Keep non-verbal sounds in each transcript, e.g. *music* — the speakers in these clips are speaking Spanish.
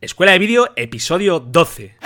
Escuela de Vídeo, episodio 12.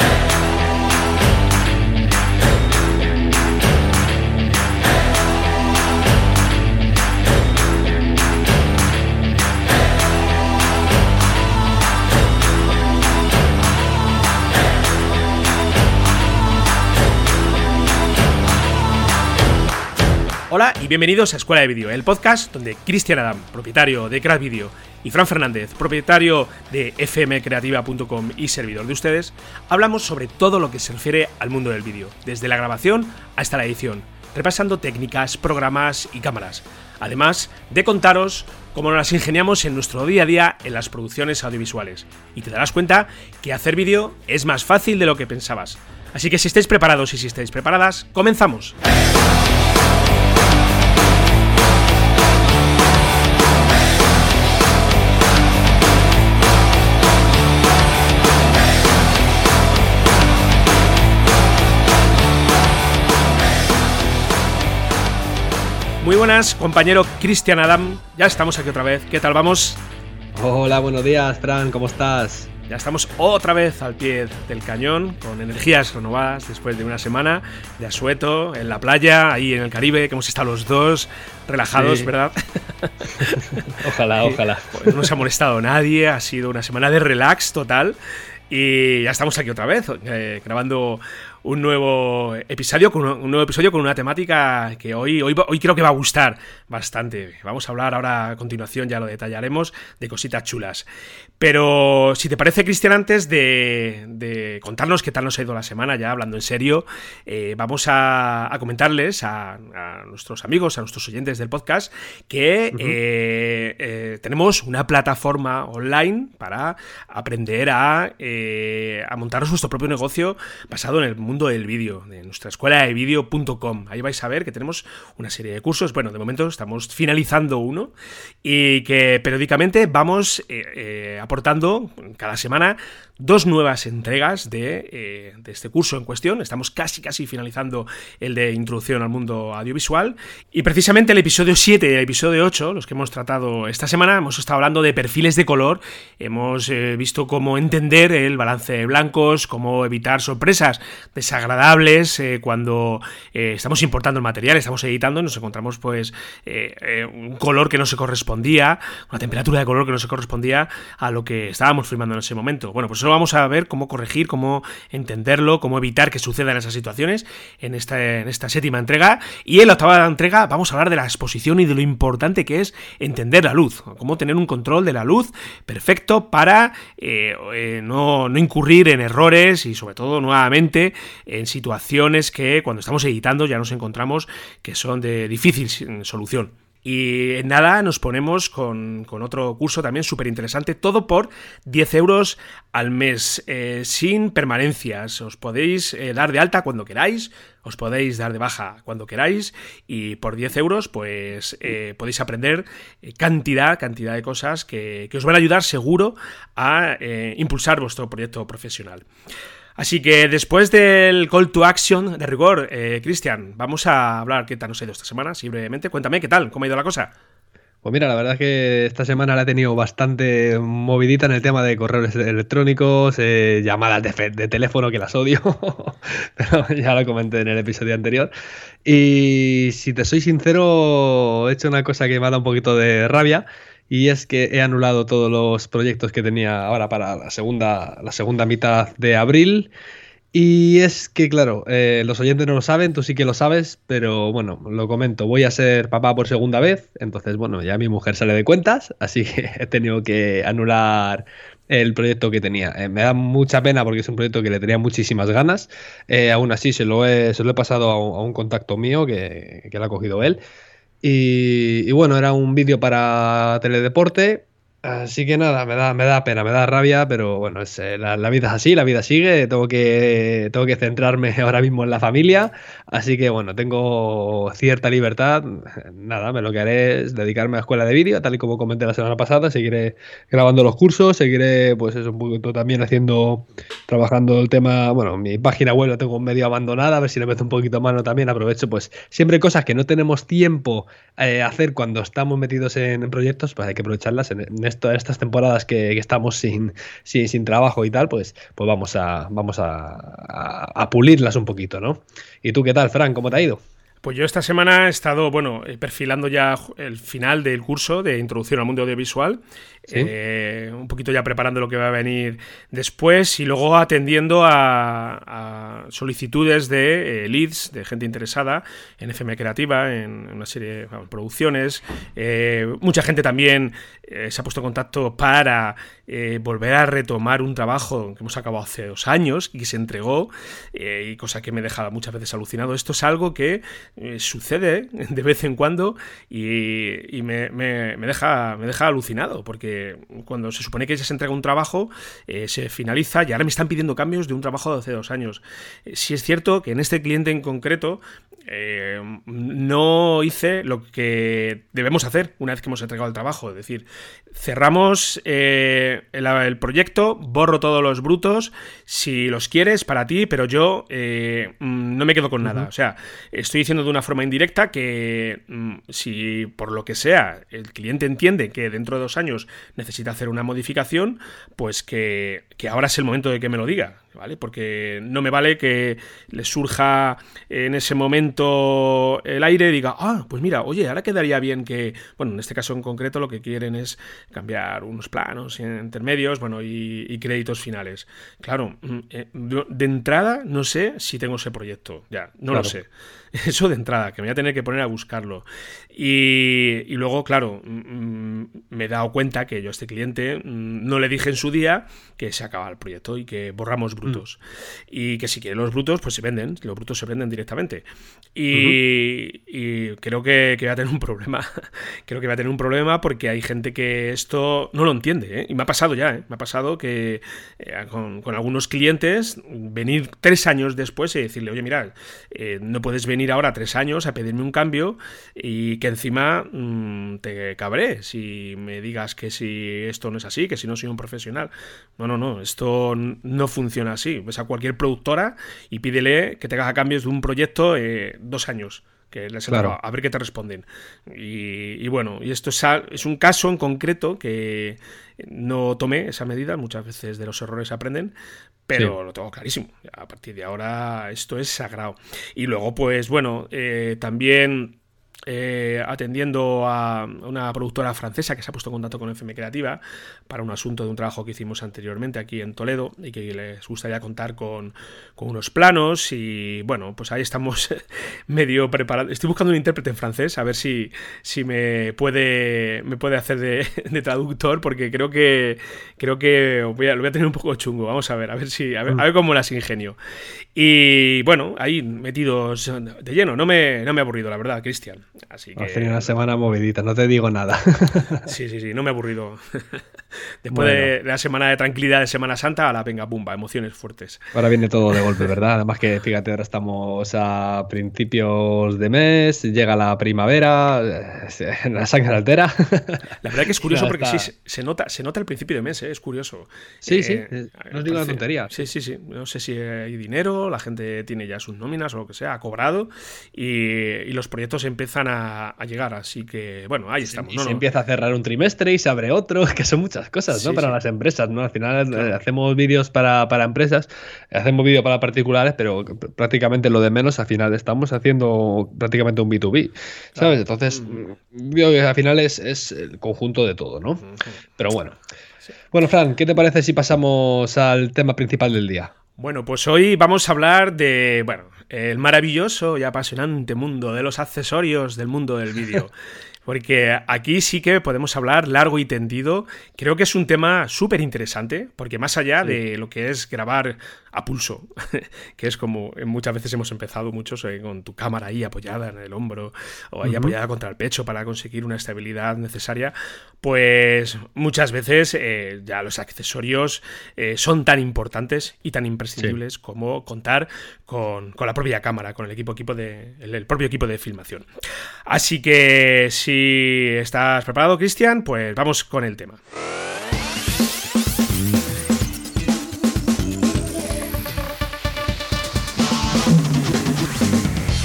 Hola y bienvenidos a Escuela de Vídeo, el podcast donde Cristian Adam, propietario de Crash Video, y Fran Fernández, propietario de fmcreativa.com y servidor de ustedes, hablamos sobre todo lo que se refiere al mundo del vídeo, desde la grabación hasta la edición, repasando técnicas, programas y cámaras, además de contaros cómo nos las ingeniamos en nuestro día a día en las producciones audiovisuales. Y te darás cuenta que hacer vídeo es más fácil de lo que pensabas. Así que si estáis preparados y si estáis preparadas, comenzamos. Muy buenas, compañero Cristian Adam. Ya estamos aquí otra vez. ¿Qué tal vamos? Hola, buenos días, Fran. ¿Cómo estás? Ya estamos otra vez al pie del cañón, con energías renovadas después de una semana de asueto en la playa, ahí en el Caribe, que hemos estado los dos relajados, ¿verdad? *laughs* ojalá, ojalá. Pues no se ha molestado nadie, ha sido una semana de relax total. Y ya estamos aquí otra vez, eh, grabando un nuevo episodio con un nuevo episodio con una temática que hoy, hoy, hoy creo que va a gustar bastante. Vamos a hablar ahora a continuación, ya lo detallaremos, de cositas chulas. Pero si te parece, Cristian, antes de, contarnos qué tal nos ha ido la semana, ya hablando en serio, eh, vamos a, comentarles a, nuestros amigos, a nuestros oyentes del podcast, que eh, eh, tenemos una plataforma online para aprender a, a montaros vuestro propio negocio basado en el mundo mundo del vídeo, de nuestra escuela de vídeo.com. Ahí vais a ver que tenemos una serie de cursos. Bueno, de momento estamos finalizando uno y que periódicamente vamos eh, eh, aportando cada semana dos nuevas entregas eh, de, este curso en cuestión. Estamos casi, casi finalizando el de Introducción al Mundo Audiovisual. Y precisamente el episodio 7 y el episodio 8, los que hemos tratado esta semana, hemos estado hablando de perfiles de color. Hemos visto cómo entender el balance de blancos, cómo evitar sorpresas de desagradables eh, cuando eh, estamos importando el material, estamos editando y nos encontramos pues eh, un color que no se correspondía, una temperatura de color que no se correspondía a lo que estábamos filmando en ese momento. Bueno, pues eso vamos a ver cómo corregir, cómo entenderlo, cómo evitar que sucedan esas situaciones en esta, séptima entrega. Y en la octava entrega vamos a hablar de la exposición y de lo importante que es entender la luz, cómo tener un control de la luz perfecto para no, no incurrir en errores y sobre todo nuevamente en situaciones que cuando estamos editando ya nos encontramos que son de difícil solución. Y en nada nos ponemos con, otro curso también súper interesante, todo por 10 euros al mes, eh, sin permanencias. Os podéis eh, dar de alta cuando queráis, os podéis dar de baja cuando queráis y por 10 euros pues eh, podéis aprender cantidad, cantidad de cosas que, que, os van a ayudar seguro a impulsar vuestro proyecto profesional. Así que después del call to action de rigor, eh, Cristian, vamos a hablar qué tal nos ha ido esta semana, sí, brevemente. Cuéntame, ¿qué tal? ¿Cómo ha ido la cosa? Pues mira, la verdad es que esta semana la he tenido bastante movidita en el tema de correos electrónicos, eh, llamadas de, de, teléfono que las odio, *laughs* pero ya lo comenté en el episodio anterior. Y si te soy sincero, he hecho una cosa que me ha dado un poquito de rabia y es que he anulado todos los proyectos que tenía ahora para la segunda, la segunda mitad de abril. Y es que, claro, eh, los oyentes no lo saben, tú sí que lo sabes, pero bueno, lo comento, voy a ser papá por segunda vez, entonces, bueno, ya mi mujer sale de cuentas, *laughs* así que he tenido que anular el proyecto que tenía. Eh, me da mucha pena porque es un proyecto que le tenía muchísimas ganas, eh, aún así se lo he, se lo he pasado a un, contacto mío que, que lo ha cogido él. Y, bueno, era un vídeo para teledeporte Así que nada, me da, me da pena, me da rabia, pero bueno, es, eh, la, vida es así, la vida sigue, tengo que, tengo que centrarme *laughs* ahora mismo en la familia, así que bueno, tengo cierta libertad, nada, me lo que haré es dedicarme a la escuela de vídeo, tal y como comenté la semana pasada, seguiré grabando los cursos, seguiré pues eso, un poquito también haciendo, trabajando el tema, bueno, mi página web la tengo medio abandonada, a ver si le meto un poquito mano también, aprovecho pues siempre cosas que no tenemos tiempo eh, hacer cuando estamos metidos en, proyectos, pues hay que aprovecharlas en, en esto, estas temporadas que, estamos sin, sin, sin, trabajo y tal, pues, pues vamos, a, vamos a, pulirlas un poquito, ¿no? ¿Y tú qué tal, Fran? ¿Cómo te ha ido? Pues yo esta semana he estado, bueno, eh, perfilando ya el final del curso de introducción al mundo audiovisual, eh, un poquito ya preparando lo que va a venir después y luego atendiendo a, solicitudes de eh, leads, de gente interesada en FM Creativa, en, una serie de producciones. mucha gente también se ha puesto en contacto para volver a retomar un trabajo que hemos acabado hace dos años y que se entregó, y cosa que me deja muchas veces alucinado. Esto es algo que eh, sucede *laughs* de vez en cuando y, me, deja, me deja alucinado, porque cuando se supone que ya se entrega un trabajo, eh, se finaliza y ahora me están pidiendo cambios de un trabajo de hace dos años. Eh, si es cierto que en este cliente en concreto no hice lo que debemos hacer una vez que hemos entregado el trabajo, es decir, cerramos el, el, proyecto, borro todos los brutos, si los quieres, para ti, pero yo no me quedo con nada. O sea, estoy diciendo de una forma indirecta que mm, si por lo que sea el cliente entiende que dentro de dos años necesita hacer una modificación, pues que, que ahora es el momento de que me lo diga. ¿Vale? Porque no me vale que le surja en ese momento el aire y diga, ah, pues mira, oye, ahora quedaría bien que, bueno, en este caso en concreto lo que quieren es cambiar unos planos intermedios, bueno, y, créditos finales. Claro, mm, eh, de entrada no sé si tengo ese proyecto, ya, no lo sé. *laughs* Eso de entrada, que me voy a tener que poner a buscarlo. Y, y luego, claro, mm, me he dado cuenta que yo a este cliente no le dije en su día que se acaba el proyecto y que borramos brutos. Mm. Y que si quieren los brutos, pues se venden, los brutos se venden directamente. Y, creo que, que, va a tener un problema. *laughs* creo que va a tener un problema porque hay gente que esto no lo entiende. ¿eh? Y me ha pasado ya, ¿eh? me ha pasado que eh, con, algunos clientes venir tres años después y decirle, oye, mira, no puedes venir ahora tres años a pedirme un cambio y que encima mm, te cabré si me digas que si esto no es así, que si no soy un profesional. No, no, no, esto no funciona así. Ves a cualquier productora y pídele que te haga cambios de un proyecto eh, dos años que les claro. a ver qué te responden. Y, bueno, y esto es, es, un caso en concreto que no tomé esa medida, muchas veces de los errores se aprenden, pero lo tengo clarísimo. A partir de ahora esto es sagrado. Y luego, pues bueno, eh, también eh, atendiendo a una productora francesa que se ha puesto en contacto con FM Creativa para un asunto de un trabajo que hicimos anteriormente aquí en Toledo y que les gustaría contar con, unos planos y bueno, pues ahí estamos *laughs* medio preparados. Estoy buscando un intérprete en francés a ver si, si me, puede, me puede hacer de, traductor porque creo que creo que voy a, lo voy a tener un poco chungo. Vamos a ver, a ver si a ver, a ver cómo las ingenio. Y bueno, ahí metidos de lleno, no me, no me he aburrido, la verdad, Cristian. Así que... Has tenido una semana movidita, no te digo nada. *laughs* sí, sí, sí, no me he aburrido. *laughs* Después de, la semana de tranquilidad de Semana Santa, a la venga, pumba, emociones fuertes. Ahora viene todo de golpe, *laughs* ¿verdad? Además que, fíjate, ahora estamos a principios de mes, llega la primavera, la sangre altera. La verdad que es curioso porque sí, se nota, se nota el principio de mes, ¿eh? es curioso. Sí, sí, eh, no os digo una tontería. Sí, sí, sí. No sé si hay dinero, la gente tiene ya sus nóminas o lo que sea, ha cobrado y, los proyectos empiezan a, llegar, así que, bueno, ahí estamos. Y se empieza a cerrar un trimestre y se abre otro, *laughs* que son muchas cosas, ¿no? para las empresas, ¿no? Al final eh, hacemos vídeos para, empresas, hacemos vídeos para particulares, pero prácticamente lo de menos, al final estamos haciendo prácticamente un B2B, ¿sabes? Entonces, al final es, es, el conjunto de todo, ¿no? Pero bueno. Bueno, Fran, ¿qué te parece si pasamos al tema principal del día? Bueno, pues hoy vamos a hablar de, bueno, el maravilloso y apasionante mundo de los accesorios del mundo del vídeo. *laughs* porque aquí sí que podemos hablar largo y tendido. Creo que es un tema súper interesante, porque más allá de lo que es grabar a pulso, *laughs* que es como muchas veces hemos empezado muchos eh, con tu cámara ahí apoyada en el hombro o ahí apoyada contra el pecho para conseguir una estabilidad necesaria, pues muchas veces eh, ya los accesorios eh, son tan importantes y tan imprescindibles como contar con, la propia cámara, con el equipo, equipo de, el propio equipo de filmación. Así que si estás preparado, Cristian, pues vamos con el tema.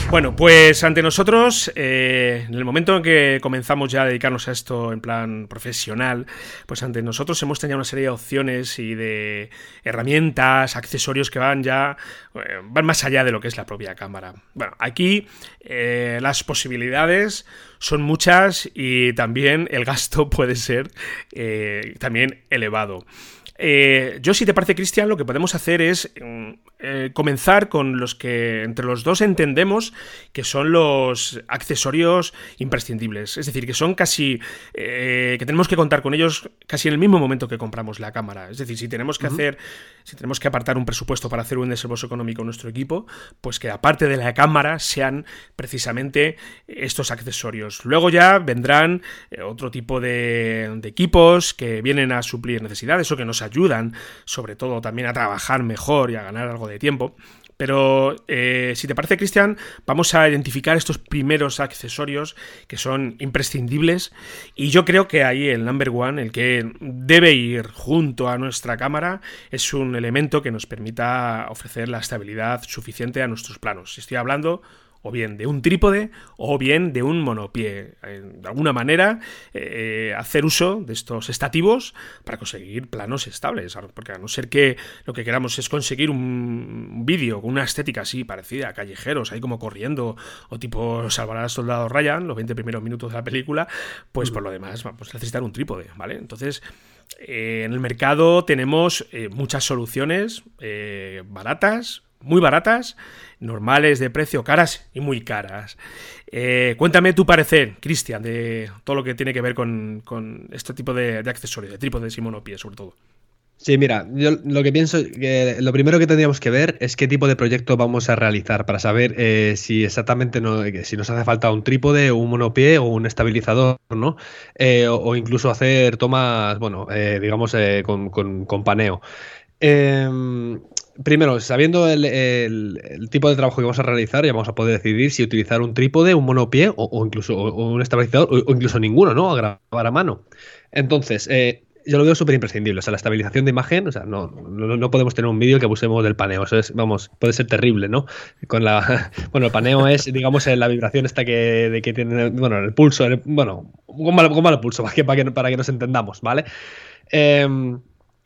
Bueno, pues ante nosotros, eh, en el momento en que comenzamos ya a dedicarnos a esto en plan profesional, pues ante nosotros hemos tenido una serie de opciones y de herramientas, accesorios que van ya, eh, van más allá de lo que es la propia cámara. Bueno, aquí eh, las posibilidades son muchas y también el gasto *laughs* puede ser también elevado. Yo, si te parece, Cristian, lo que podemos hacer es mm, eh, comenzar con los que entre los dos entendemos que son los accesorios imprescindibles. Es decir, que son casi. Eh, que tenemos que contar con ellos casi en el mismo momento que compramos la cámara. Es decir, si tenemos que hacer. Si tenemos que apartar un presupuesto para hacer un desembolso económico en nuestro equipo, pues que aparte de la cámara sean precisamente estos accesorios. Luego ya vendrán eh, otro tipo de, de equipos que vienen a suplir necesidades o que nos ayudan, sobre todo también a trabajar mejor y a ganar algo de tiempo. Pero eh, si te parece, Cristian, vamos a identificar estos primeros accesorios que son imprescindibles. Y yo creo que ahí el number one, el que debe ir junto a nuestra cámara, es un elemento que nos permita ofrecer la estabilidad suficiente a nuestros planos. Estoy hablando o bien de un trípode o bien de un monopié. De alguna manera, eh, hacer uso de estos estativos para conseguir planos estables, porque a no ser que lo que queramos es conseguir un vídeo con una estética así parecida a callejeros, ahí como corriendo, o tipo salvar al soldado Ryan, los 20 primeros minutos de la película, pues por lo demás vamos a necesitar un trípode, ¿vale? Entonces... Eh, en el mercado tenemos eh, muchas soluciones baratas, muy baratas, normales de precio, caras y muy caras. Eh, cuéntame tu parecer, Cristian, de todo lo que tiene que ver con, este tipo de, accesorios, de trípodes y monopies, sobre todo. Sí, mira, yo lo que pienso lo primero que tendríamos que ver es qué tipo de proyecto vamos a realizar para saber eh, si exactamente no, si nos hace falta un trípode un monopié o un estabilizador, ¿no? Eh, o, incluso hacer tomas, bueno, digamos, con, con, paneo. Primero, sabiendo el, tipo de trabajo que vamos a realizar, ya vamos a poder decidir si utilizar un trípode, un monopié o, incluso un estabilizador o, incluso ninguno, ¿no? A grabar a mano. Entonces, eh, yo lo veo súper imprescindible. O sea, la estabilización de imagen, o sea, no, no, podemos tener un vídeo que abusemos del paneo. Eso es, vamos, puede ser terrible, ¿no? Con la, *laughs* bueno, el paneo es, digamos, la vibración esta que, de que tiene, bueno, el pulso, bueno, con malo, pulso, *laughs* para que, para que, para que nos entendamos, ¿vale? Eh,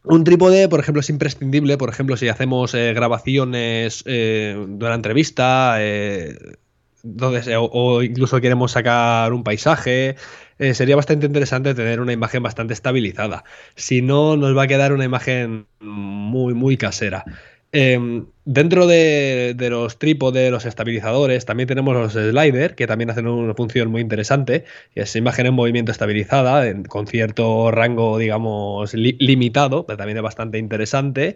un trípode, por ejemplo, es imprescindible, por ejemplo, si hacemos eh, grabaciones eh, de una entrevista, eh, o, incluso queremos sacar un paisaje, sería bastante interesante tener una imagen bastante estabilizada. Si no, nos va a quedar una imagen muy, muy casera. Dentro de, los trípodes, los estabilizadores, también tenemos los sliders, que también hacen una función muy interesante, que es imagen en movimiento estabilizada, con cierto rango, digamos, limitado, pero también es bastante interesante.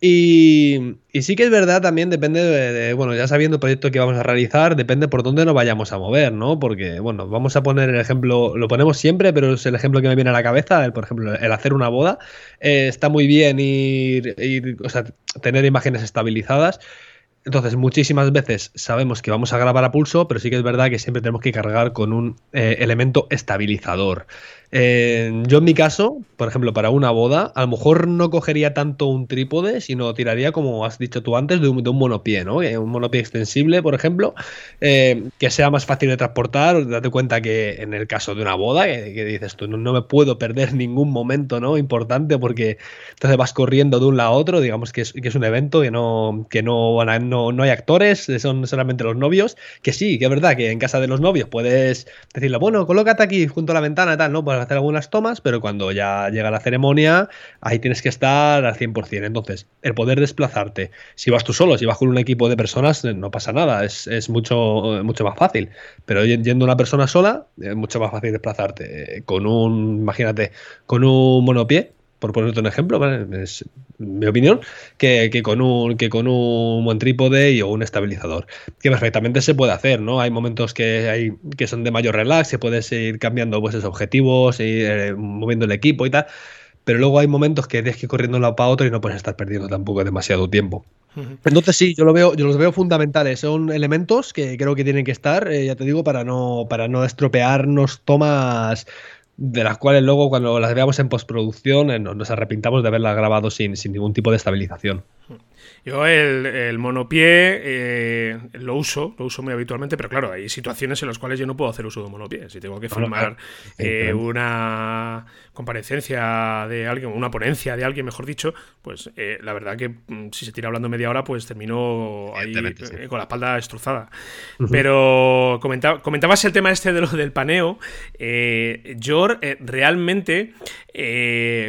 Y, sí que es verdad, también depende de, bueno, ya sabiendo el proyecto que vamos a realizar, depende por dónde nos vayamos a mover, ¿no? Porque, bueno, vamos a poner el ejemplo, lo ponemos siempre, pero es el ejemplo que me viene a la cabeza, por ejemplo, el hacer una boda. Eh, está muy bien ir, ir, o sea, tener imágenes estabilizadas, entonces, muchísimas veces sabemos que vamos a grabar a pulso, pero sí que es verdad que siempre tenemos que cargar con un eh, elemento estabilizador. Eh, yo en mi caso, por ejemplo, para una boda, a lo mejor no cogería tanto un trípode, sino tiraría, como has dicho tú antes, de un, de un monopié, ¿no? Eh, un monopié extensible, por ejemplo, que sea más fácil de transportar. Date cuenta que en el caso de una boda, que, dices tú, no, me puedo perder ningún momento, ¿no? Importante, porque entonces vas corriendo de un lado a otro, digamos que es, que es un evento que no, que no, no no, hay actores, son solamente los novios, que sí, que es verdad que en casa de los novios puedes decirle, bueno, colócate aquí junto a la ventana tal, ¿no? Hacer algunas tomas, pero cuando ya llega la ceremonia, ahí tienes que estar al 100%. Entonces, el poder desplazarte, si vas tú solo, si vas con un equipo de personas, no pasa nada, es, mucho, mucho más fácil. Pero yendo una persona sola, es mucho más fácil desplazarte. Con un, imagínate, con un monopié, por ponerte un ejemplo, es mi opinión, que, con un, que con un buen trípode o un estabilizador. Que perfectamente se puede hacer, ¿no? Hay momentos que, hay, que son de mayor relax, se puede ir cambiando pues, esos objetivos, ir eh, moviendo el equipo y tal. Pero luego hay momentos que tienes que ir corriendo de un lado para otro y no puedes estar perdiendo tampoco demasiado tiempo. Entonces sí, yo lo veo, yo los veo fundamentales. Son elementos que creo que tienen que estar, eh, ya te digo, para no, para no estropearnos tomas de las cuales luego cuando las veamos en postproducción eh, nos arrepintamos de haberlas grabado sin, sin ningún tipo de estabilización. Yo el, el monopié eh, lo uso, lo uso muy habitualmente, pero claro, hay situaciones en las cuales yo no puedo hacer uso de monopié. Si tengo que filmar eh, una comparecencia de alguien, una ponencia de alguien, mejor dicho, pues eh, la verdad que mm, si se tira hablando media hora, pues termino ahí con la espalda destrozada. Pero comentabas el tema este de lo del paneo. yo realmente,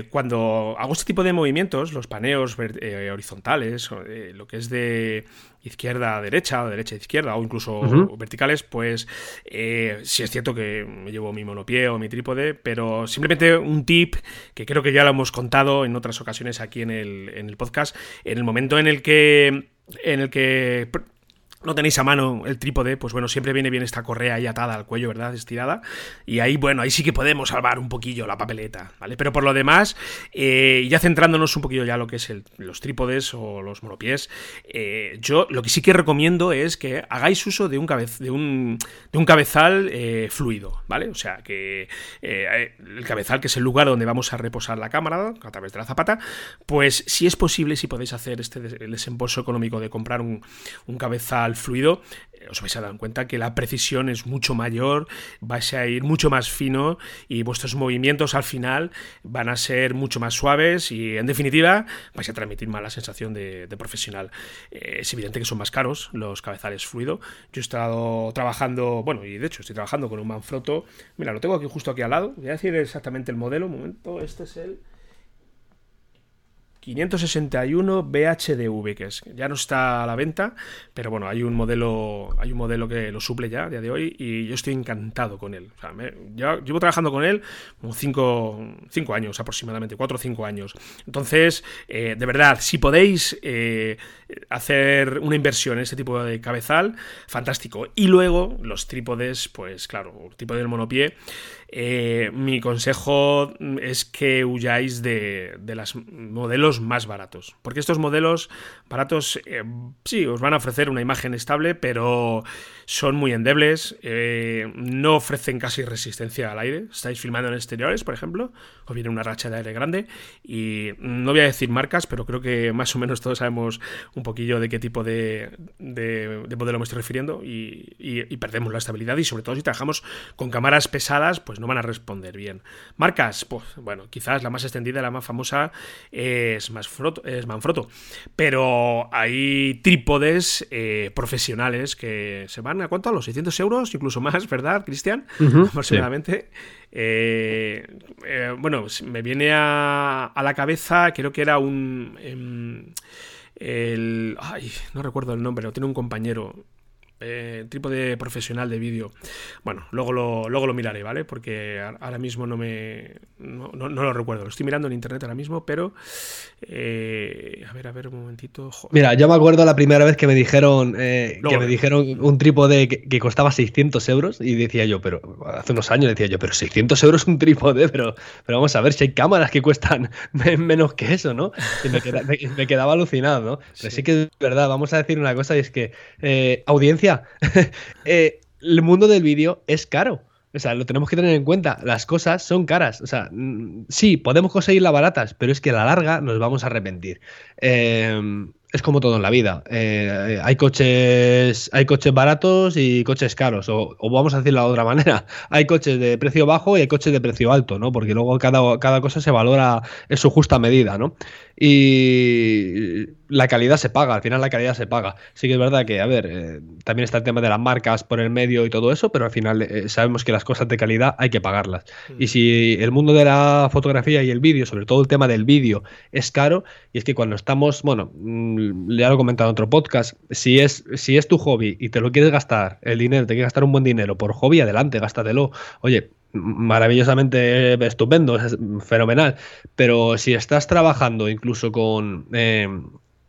cuando hago este tipo de movimientos, los paneos horizontales, eh, lo que es de izquierda a derecha, o derecha a izquierda, o incluso verticales, pues eh, sí es cierto que me llevo mi monopié o mi trípode, pero simplemente un tip que creo que ya lo hemos contado en otras ocasiones aquí en el, en el podcast, en el momento en el que en el que no tenéis a mano el trípode, pues bueno, siempre viene bien esta correa ahí atada al cuello, ¿verdad? Estirada. Y ahí, bueno, ahí sí que podemos salvar un poquillo la papeleta, ¿vale? Pero por lo demás, eh, ya centrándonos un poquillo ya lo que es los trípodes o los monopiés, eh, yo lo que sí que recomiendo es que hagáis uso de un, de un, de un cabezal eh, fluido, ¿vale? O sea, que el cabezal, que es el lugar donde vamos a reposar la cámara a través de la zapata, pues si es posible, si podéis hacer este desembolso económico de comprar un, un cabezal fluido, eh, os vais a dar cuenta que la precisión es mucho mayor, vais a ir mucho más fino y vuestros movimientos al final van a ser mucho más suaves y en definitiva vais a transmitir más la sensación de, profesional. Eh, es evidente que son más caros los cabezales fluido. Yo he estado trabajando, bueno, y de hecho estoy trabajando con un Manfrotto. Mira, lo tengo aquí justo aquí al lado. Voy a decir exactamente el modelo. Un momento, este es el 561 BHDV, que es, ya no está a la venta, pero bueno, hay un modelo, hay un modelo que lo suple ya a día de hoy y yo estoy encantado con él. O llevo trabajando con él como 5 años aproximadamente, 4 o 5 años. Entonces, eh, de verdad, si podéis eh, hacer una inversión en este tipo de cabezal, fantástico. Y luego los trípodes, pues claro, el trípode del monopié. Eh, mi consejo es que huyáis de, los modelos más baratos. Porque estos modelos baratos, eh, sí, os van a ofrecer una imagen estable, pero son muy endebles, eh, no ofrecen casi resistencia al aire. Estáis filmando en exteriores, por ejemplo, os viene una racha de aire grande y no voy a decir marcas, pero creo que más o menos todos sabemos un poquillo de qué tipo de, modelo me estoy refiriendo y, perdemos la estabilidad y sobre todo si trabajamos con cámaras pesadas, pues no van a responder bien. Marcas, pues bueno, quizás la más extendida, la más famosa es, es Manfrotto, pero hay trípodes eh, profesionales que se van a cuánto? A los 600 euros, incluso más, ¿verdad, Cristian? Aproximadamente. Eh, eh, bueno, me viene a, la cabeza, creo que era un... Em, el, ay, no recuerdo el nombre, lo tiene un compañero eh, trípode profesional de vídeo. Bueno, luego lo, luego lo miraré, ¿vale? Porque ahora mismo no me. No, lo recuerdo. Lo estoy mirando en internet ahora mismo, pero. Eh, a ver, a ver, un momentito. Mira, yo me acuerdo la primera vez que me dijeron. Eh, que me dijeron un trípode que, costaba 600 euros. Y decía yo, pero. Hace unos años decía yo, pero 600 euros un trípode, pero, pero vamos a ver si hay cámaras que cuestan *laughs* menos que eso, ¿no? Y me, quedaba alucinado, ¿no? Pero sí. que es verdad, vamos a decir una cosa y es que audiencia *laughs* Eh, el mundo del vídeo es caro. O sea, lo tenemos que tener en cuenta. Las cosas son caras. O sea, mm, sí, podemos conseguirlas baratas, pero es que a la larga nos vamos a arrepentir. Eh, es como todo en la vida. Eh, hay coches, hay coches baratos y coches caros. O, vamos a decirlo de otra manera. *laughs* Hay coches de precio bajo y hay coches de precio alto, ¿no? Porque luego cada, cada cosa se valora en su justa medida, ¿no? Y la calidad se paga, al final la calidad se paga. Sí que es verdad que, a ver, eh, también está el tema de las marcas por el medio y todo eso, pero al final eh, sabemos que las cosas de calidad hay que pagarlas. Y mm. si el mundo de la fotografía y el vídeo, sobre todo el tema del vídeo, es caro, y es que cuando estamos, bueno, mm, ya lo he comentado en otro podcast, si es, si es tu hobby y te lo quieres gastar, el dinero, te quieres gastar un buen dinero por hobby, adelante, gástatelo. Oye, maravillosamente estupendo, es fenomenal. Pero si estás trabajando incluso con eh,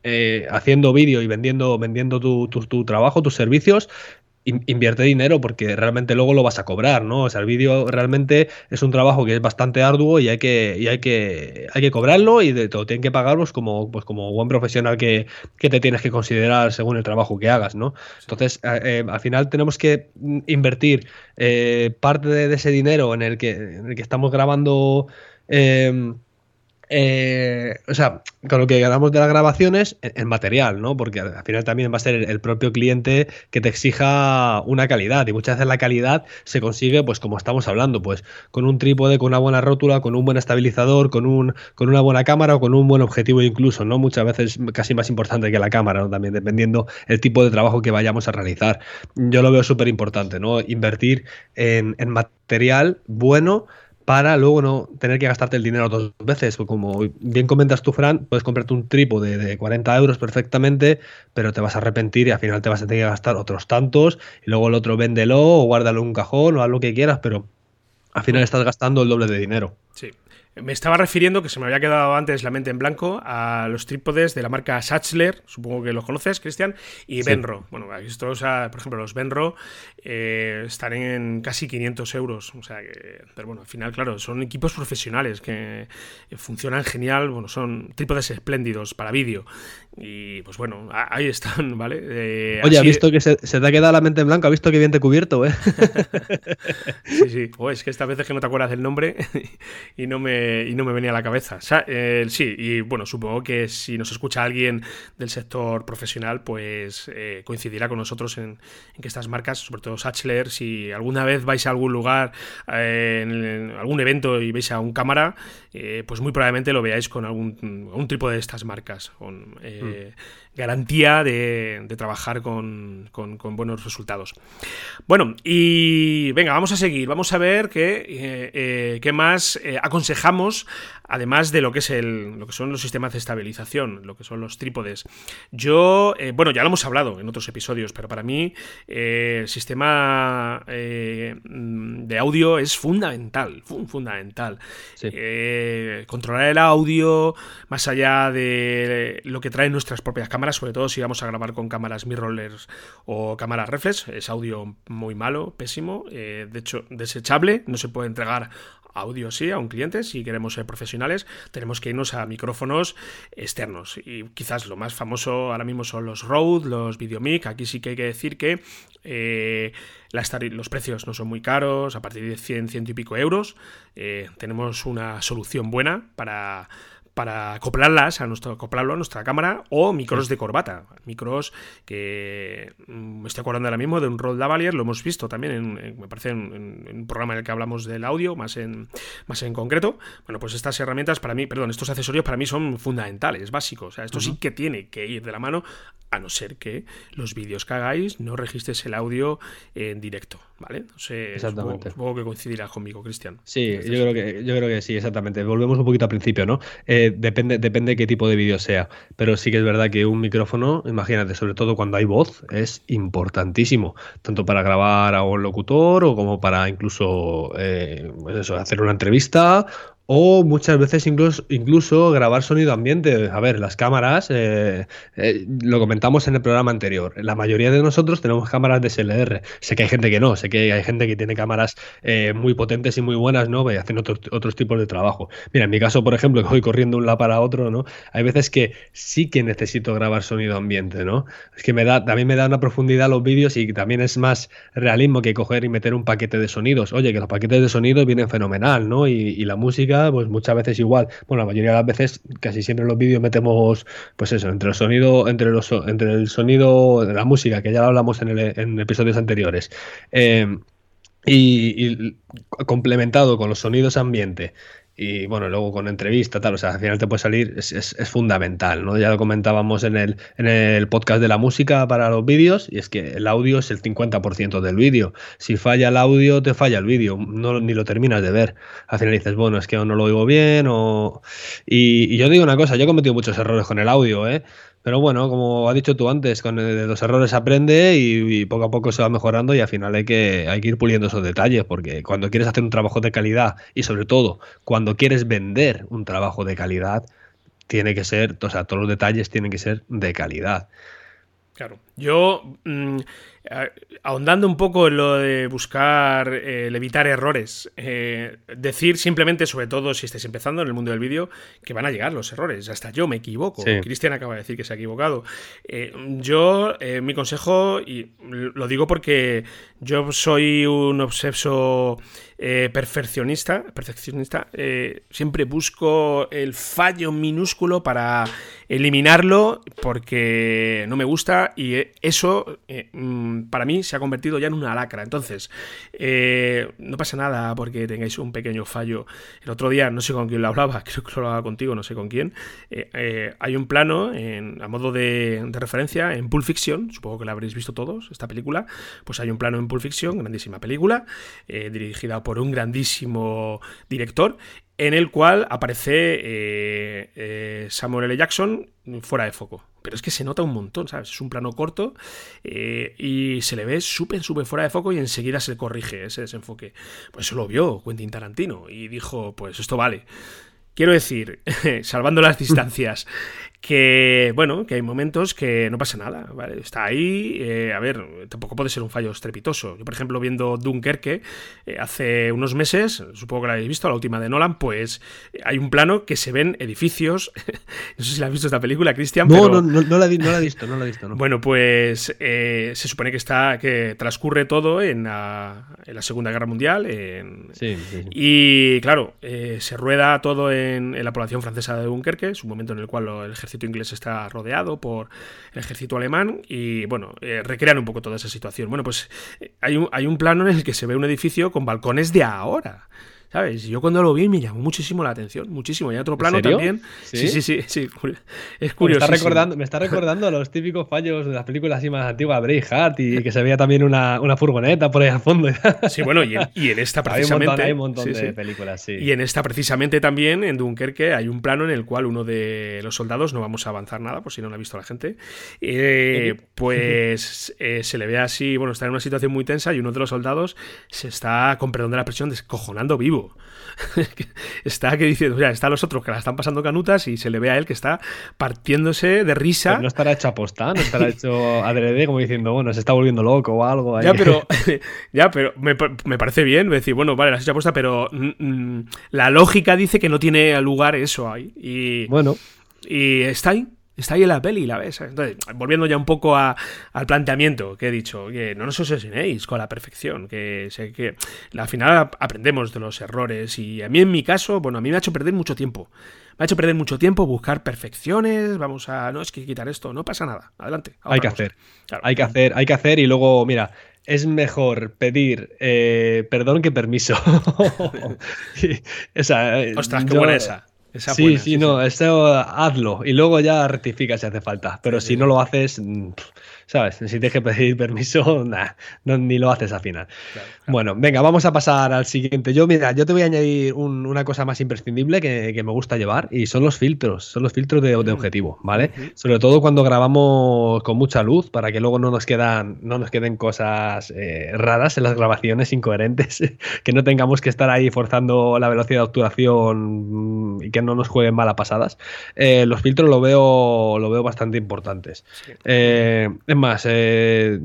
eh, haciendo vídeo y vendiendo, vendiendo tu, tu, trabajo, tus servicios, invierte dinero porque realmente luego lo vas a cobrar, ¿no? O sea, el vídeo realmente es un trabajo que es bastante arduo y hay que, y hay que, hay que cobrarlo y de todo tienen que pagarlos como, pues como buen profesional que, te tienes que considerar según el trabajo que hagas, ¿no? Entonces, eh, eh, al final tenemos que invertir eh, parte de, ese dinero en el que, en el que estamos grabando eh, o sea, con lo que ganamos de las grabaciones, el material, ¿no? Porque al final también va a ser el, propio cliente que te exija una calidad y muchas veces la calidad se consigue, pues como estamos hablando, pues con un trípode, con una buena rótula, con un buen estabilizador, con, un, con una buena cámara o con un buen objetivo incluso, ¿no? Muchas veces casi más importante que la cámara, ¿no? También dependiendo el tipo de trabajo que vayamos a realizar. Yo lo veo súper importante, ¿no? Invertir en, en material bueno para luego no tener que gastarte el dinero dos veces. Como bien comentas tú, Fran, puedes comprarte un trípode de 40 euros perfectamente, pero te vas a arrepentir y al final te vas a tener que gastar otros tantos y luego el otro véndelo o guárdalo en un cajón o haz lo que quieras, pero al final estás gastando el doble de dinero. Sí. Me estaba refiriendo, que se me había quedado antes la mente en blanco, a los trípodes de la marca Satchler, supongo que los conoces, Cristian, y Benro. Bueno, estos, por ejemplo, los Benro eh, están en casi 500 euros. O sea que, pero bueno, al final, claro, son equipos profesionales que funcionan genial. Bueno, son trípodes espléndidos para vídeo. Y pues bueno, ahí están, *laughs* ¿vale? Eh, Oye, ha visto que se, te ha quedado la mente en blanco, ha visto que bien te cubierto, ¿eh? *laughs* sí, sí. es que esta vez es que no te acuerdas del nombre *laughs* y no me, y no me venía a la cabeza. Eh, sí, y bueno, supongo que si nos escucha alguien del sector profesional, pues eh, coincidirá con nosotros en, que estas marcas, sobre todo Satchler, si alguna vez vais a algún lugar, en, algún evento y veis a un cámara, pues muy probablemente lo veáis con algún un tipo de estas marcas. Con, garantía de, trabajar con, buenos resultados. Bueno, y venga, vamos a seguir, vamos a ver qué, eh, eh, más eh, además de lo que, es el, lo que son los sistemas de estabilización, lo que son los trípodes. Yo, bueno, ya lo hemos hablado en otros episodios, pero para mí el sistema de audio es fundamental, fundamental. controlar el audio, más allá de lo que traen nuestras propias cámaras, sobre todo si vamos a grabar con cámaras mirrorless o cámaras reflex, es audio muy malo, pésimo, eh, de hecho desechable, no se puede entregar audio sí a un cliente, si queremos ser profesionales, tenemos que irnos a micrófonos externos. Y quizás lo más famoso ahora mismo son los Rode, los Videomic. Aquí sí que hay que decir que eh, los precios no son muy caros, a partir de 100, 100 y pico euros. Eh, tenemos una solución buena para para acoplarlas a nuestro, acoplarlo a nuestra cámara o micros de corbata. Micros que mm, me estoy acordando ahora mismo de un Rode Lavalier, lo hemos visto también, en, me parece, en, un programa en el que hablamos del audio, más en, más en concreto. Bueno, pues estas herramientas para mí, perdón, estos accesorios para mí son fundamentales, básicos. O sea, esto sí que tiene que ir de la mano, a no ser que los vídeos que hagáis no registres el audio en directo, ¿vale? No sé, exactamente. Supongo, que coincidirás conmigo, Cristian. Sí, yo creo, que, yo creo que sí, exactamente. Volvemos un poquito al principio, ¿no? Eh, depende, depende de qué tipo de vídeo sea. Pero sí que es verdad que un micrófono, imagínate, sobre todo cuando hay voz, es importantísimo. Tanto para grabar a un locutor o como para incluso eh, pues hacer una entrevista o muchas veces incluso, incluso grabar sonido ambiente. A ver, las cámaras, eh, eh, lo comentamos en el programa anterior. La mayoría de nosotros tenemos cámaras de SLR. Sé que hay gente que no, sé que hay gente que tiene cámaras eh, muy potentes y muy buenas, ¿no? Y hacen otros, otros tipos de trabajo. Mira, en mi caso, por ejemplo, que voy corriendo de un lado para otro, ¿no? Hay veces que sí que necesito grabar sonido ambiente, ¿no? Es que me da, también me da una profundidad los vídeos y también es más realismo que coger y meter un paquete de sonidos. Oye, que los paquetes de sonido vienen fenomenal, ¿no? y la música pues muchas veces igual. Bueno, la mayoría de las veces, casi siempre en los vídeos metemos, pues eso, entre el sonido, entre los, entre el sonido de la música, que ya lo hablamos en, en episodios anteriores. Eh, y, complementado con los sonidos ambiente y bueno, luego con entrevista, tal, o sea, al final te puede salir, es, es, fundamental, ¿no? Ya lo comentábamos en el, en el podcast de la música para los vídeos, y es que el audio es el 50% del vídeo. Si falla el audio, te falla el vídeo, no, ni lo terminas de ver. Al final dices, bueno, es que no lo oigo bien, o... Y, y yo digo una cosa, yo he cometido muchos errores con el audio, ¿eh? Pero bueno, como has dicho tú antes, con los errores aprende y, poco a poco se va mejorando y al final hay que, hay que ir puliendo esos detalles porque cuando quieres hacer un trabajo de calidad y sobre todo cuando quieres vender un trabajo de calidad, tiene que ser, o sea, todos los detalles tienen que ser de calidad. Claro. Yo, mm, ahondando un poco en lo de buscar el evitar errores, eh, decir simplemente, sobre todo si estáis empezando en el mundo del vídeo, que van a llegar los errores. Hasta yo me equivoco. Cristian acaba de decir que se ha equivocado. Eh, yo, eh, mi consejo, y lo digo porque yo soy un obseso eh, perfeccionista, perfeccionista eh, siempre busco el fallo minúsculo para eliminarlo porque no me gusta y eso mm, para mí se ha convertido ya en una lacra. Entonces, no pasa nada porque tengáis un pequeño fallo. El otro día, no sé con quién lo hablaba, *laughs* creo que lo hablaba contigo, no sé con quién. hay un plano en, a modo de, de referencia en Pulp Fiction, supongo que lo habréis visto todos, esta película, pues hay un plano en Pulp Fiction, grandísima película, eh, dirigida por un grandísimo director, en el cual aparece eh, eh, Samuel L. Jackson fuera de foco. Pero es que se nota un montón, ¿sabes? Es un plano corto y se le ve súper, súper fuera de foco y enseguida se corrige ese desenfoque. Pues eso lo vio Quentin Tarantino y dijo, pues esto vale. Quiero decir, *laughs* salvando las distancias, que bueno, que hay momentos que no pasa nada, ¿vale? Está ahí, eh, a ver, tampoco puede ser un fallo estrepitoso. Yo, por ejemplo, viendo Dunkerque eh, hace unos meses, supongo que la habéis visto, la última de Nolan, pues eh, hay un plano que se ven edificios. *laughs* no sé si la has visto esta película, Cristian. No, no, no, no, la, no, la, he visto, no la he visto. Bueno, pues se supone que está, que transcurre todo en la, en la Segunda Guerra Mundial. Sí, sí, Y claro, se rueda todo en, en, la población francesa de Dunkerque, es un momento en el cual el ejército ejército inglés está rodeado por el ejército alemán y, bueno, eh, recrean un poco toda esa situación. Bueno, pues eh, hay un, hay un plano en el que se ve un edificio con balcones de ahora. ¿Sabes? Yo cuando lo vi me llamó muchísimo la atención, muchísimo. Y en otro plano también. ¿Sí? sí, sí, sí, Es curioso. Me está, recordando, me está recordando los típicos fallos de las películas así más antiguas, Braveheart, y que se veía también una, una furgoneta por ahí al fondo. *laughs* Sí, bueno, y en, esta *laughs* precisamente. Hay un montón, de películas, sí. Y en esta precisamente también, en Dunkerque, hay un plano en el cual uno de los soldados, no vamos a avanzar nada por si no lo ha visto la gente, eh, pues eh, se le ve así, bueno, está en una situación muy tensa y uno de los soldados se está, con perdón de la presión, descojonando vivo *laughs* está que dice, o sea, están los otros que la están pasando canutas y se le ve a él que está partiéndose de risa. Pues no estará hecho aposta, no estará hecho adrede como diciendo, bueno, se está volviendo loco o algo. Ya, pero, *laughs* ya, pero me, parece bien decir, bueno, vale, la has hecho aposta, pero mm, mm, la lógica dice que no tiene lugar eso ahí. Y, bueno. Y está ahí, está ahí en la peli, la ves. Entonces, volviendo ya un poco al planteamiento que he dicho, que no nos obsesionéis con la perfección, que sé que al final aprendemos de los errores y a mí en mi caso, bueno, a mí me ha hecho perder mucho tiempo. Me ha hecho perder mucho tiempo buscar perfecciones, vamos a, no, es que quitar esto, no pasa nada, adelante. Hay que hacer, hay que hacer, hay que hacer y luego, mira, es mejor pedir eh, perdón que permiso. *laughs* esa, Ostras, qué buena esa sí, sí, no, esto hazlo. Y luego ya rectifica si hace falta. Pero si no lo haces, mm, ¿sabes? Si tienes que pedir permiso, *laughs* no, ni lo haces al final. Bueno, venga, vamos a pasar al siguiente. Yo, mira, yo te voy a añadir una cosa más imprescindible que, me gusta llevar y son los filtros, son los filtros de, mm. objetivo, ¿vale? Sobre todo cuando grabamos con mucha luz para que luego no nos, quedan, no nos queden cosas eh, raras en las grabaciones, incoherentes, *laughs* que no tengamos que estar ahí forzando la velocidad de obturación mm, y que no nos jueguen malas pasadas. Eh, los filtros lo veo, lo veo bastante importantes. Eh, más, eh,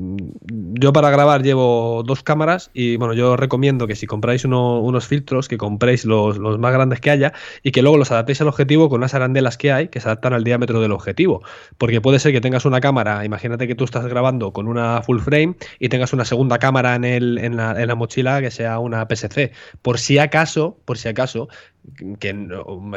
yo para grabar llevo dos cámaras y bueno, yo recomiendo que si compráis unos filtros, que compréis los, más grandes que haya y que luego los adaptéis al objetivo con unas arandelas que hay que se adaptan al diámetro del objetivo. Porque puede ser que tengas una cámara, imagínate que tú estás grabando con una full frame y tengas una segunda cámara en, el, en, la, en la mochila que sea una PSC. Por si acaso, por si acaso, que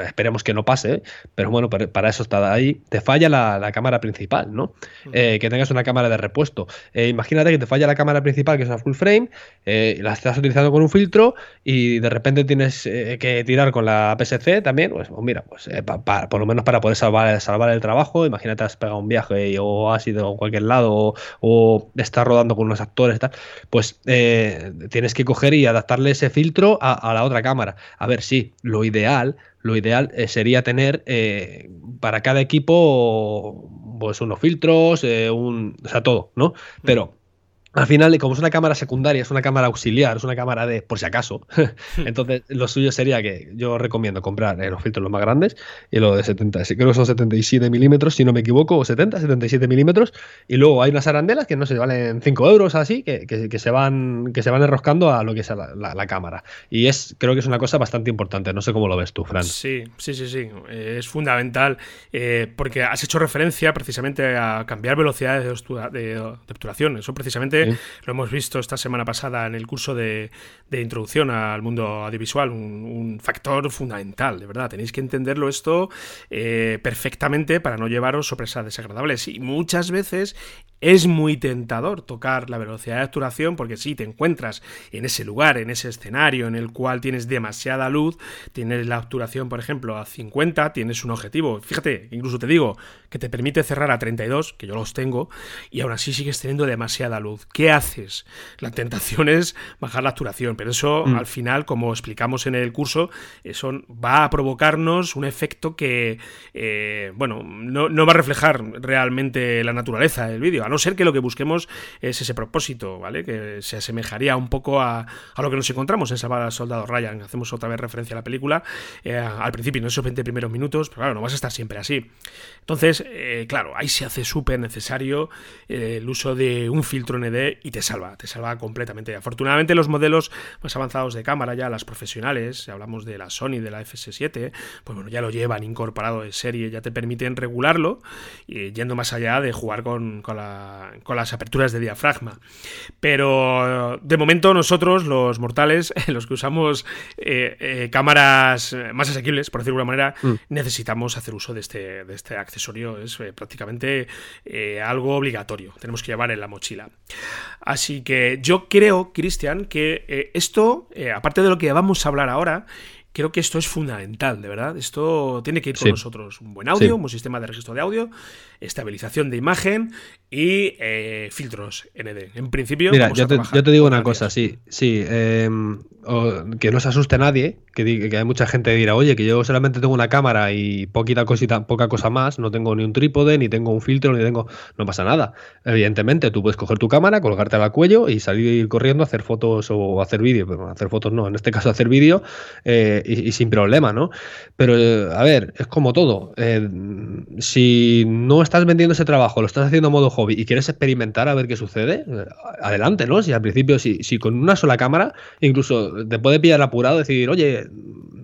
esperemos que no pase, pero bueno, para, eso está ahí, te falla la, cámara principal, ¿no? Eh, que tengas una cámara de repuesto. Eh, imagínate que te falla la cámara principal, que es una full frame, eh, la estás utilizando con un filtro y de repente tienes que tirar con la PSC también, pues, pues mira, pues por lo menos para poder salvar, salvar el trabajo, imagínate has pegado un viaje o has ido a cualquier lado o, estás rodando con unos actores, tal, pues tienes que coger y adaptarle ese filtro a, a la otra cámara. A ver, sí, lo lo ideal, lo ideal eh, sería tener eh, para cada equipo pues unos filtros, eh, un, o sea, todo, ¿no? Pero al final, como es una cámara secundaria, es una cámara auxiliar, es una cámara de por si acaso. *laughs* Entonces, lo suyo sería que yo recomiendo comprar los filtros los más grandes y lo de 70, creo que son 77 milímetros, si no me equivoco, o 70, 77 milímetros. Y luego hay unas arandelas que no sé, valen 5 euros así, que, que, se van, que se van enroscando a lo que es la, cámara. Y es, creo que es una cosa bastante importante. No sé cómo lo ves tú, Fran. Sí, sí, sí, sí. es fundamental eh, porque has hecho referencia precisamente a cambiar velocidades de, de obturación. Eso precisamente Lo hemos visto esta semana pasada en el curso de, introducción al mundo audiovisual, un, factor fundamental, de verdad. Tenéis que entenderlo esto eh, perfectamente para no llevaros sorpresas desagradables. Y muchas veces es muy tentador tocar la velocidad de obturación porque si te encuentras en ese lugar, en ese escenario en el cual tienes demasiada luz, tienes la obturación, por ejemplo, a 50, tienes un objetivo. Fíjate, incluso te digo que te permite cerrar a 32, que yo los tengo, y aún así sigues teniendo demasiada luz. ¿Qué haces? La tentación es bajar la obturación, pero eso mm. al final, como explicamos en el curso, eso va a provocarnos un efecto que, eh, bueno, no, no va a reflejar realmente la naturaleza del vídeo a no ser que lo que busquemos es ese propósito, ¿vale? Que se asemejaría un poco a, lo que nos encontramos en Salvar al Soldado Ryan. Hacemos otra vez referencia a la película eh, al principio, en esos 20 primeros minutos, pero claro, no vas a estar siempre así. Entonces, eh, claro, ahí se hace súper necesario eh, el uso de un filtro ND y te salva, te salva completamente. Afortunadamente, los modelos más avanzados de cámara, ya las profesionales, si hablamos de la Sony, de la FS7, pues bueno, ya lo llevan incorporado de serie, ya te permiten regularlo, yendo más allá de jugar con la con las aperturas de diafragma. Pero de momento nosotros, los mortales, *laughs* los que usamos eh, eh, cámaras más asequibles, por decirlo de alguna manera, mm. necesitamos hacer uso de este, de este accesorio. Es eh, prácticamente algo obligatorio. Tenemos que llevar en la mochila. Así que yo creo, Cristian, que esto, aparte de lo que vamos a hablar ahora, creo que esto es fundamental, de verdad. Esto tiene que ir con nosotros. Un buen audio, un buen sistema de registro de audio, estabilización de imagen y eh, filtros ND. En principio, Mira, yo, te, digo una cosa, sí, sí, em, que no se asuste nadie, que, que, hay mucha gente que dirá, oye, que yo solamente tengo una cámara y poquita cosita, poca cosa más, no tengo ni un trípode, ni tengo un filtro, ni tengo, no pasa nada. Evidentemente, tú puedes coger tu cámara, colgarte al cuello y salir corriendo a hacer fotos o hacer vídeo, pero hacer fotos no, en este caso hacer vídeo eh, y, sin problema, ¿no? Pero, eh, a ver, es como todo. si no estás vendiendo ese trabajo, lo estás haciendo a modo hobby y quieres experimentar a ver qué sucede, adelante, ¿no? Si al principio, si, si con una sola cámara, incluso te puede pillar apurado, decir, oye,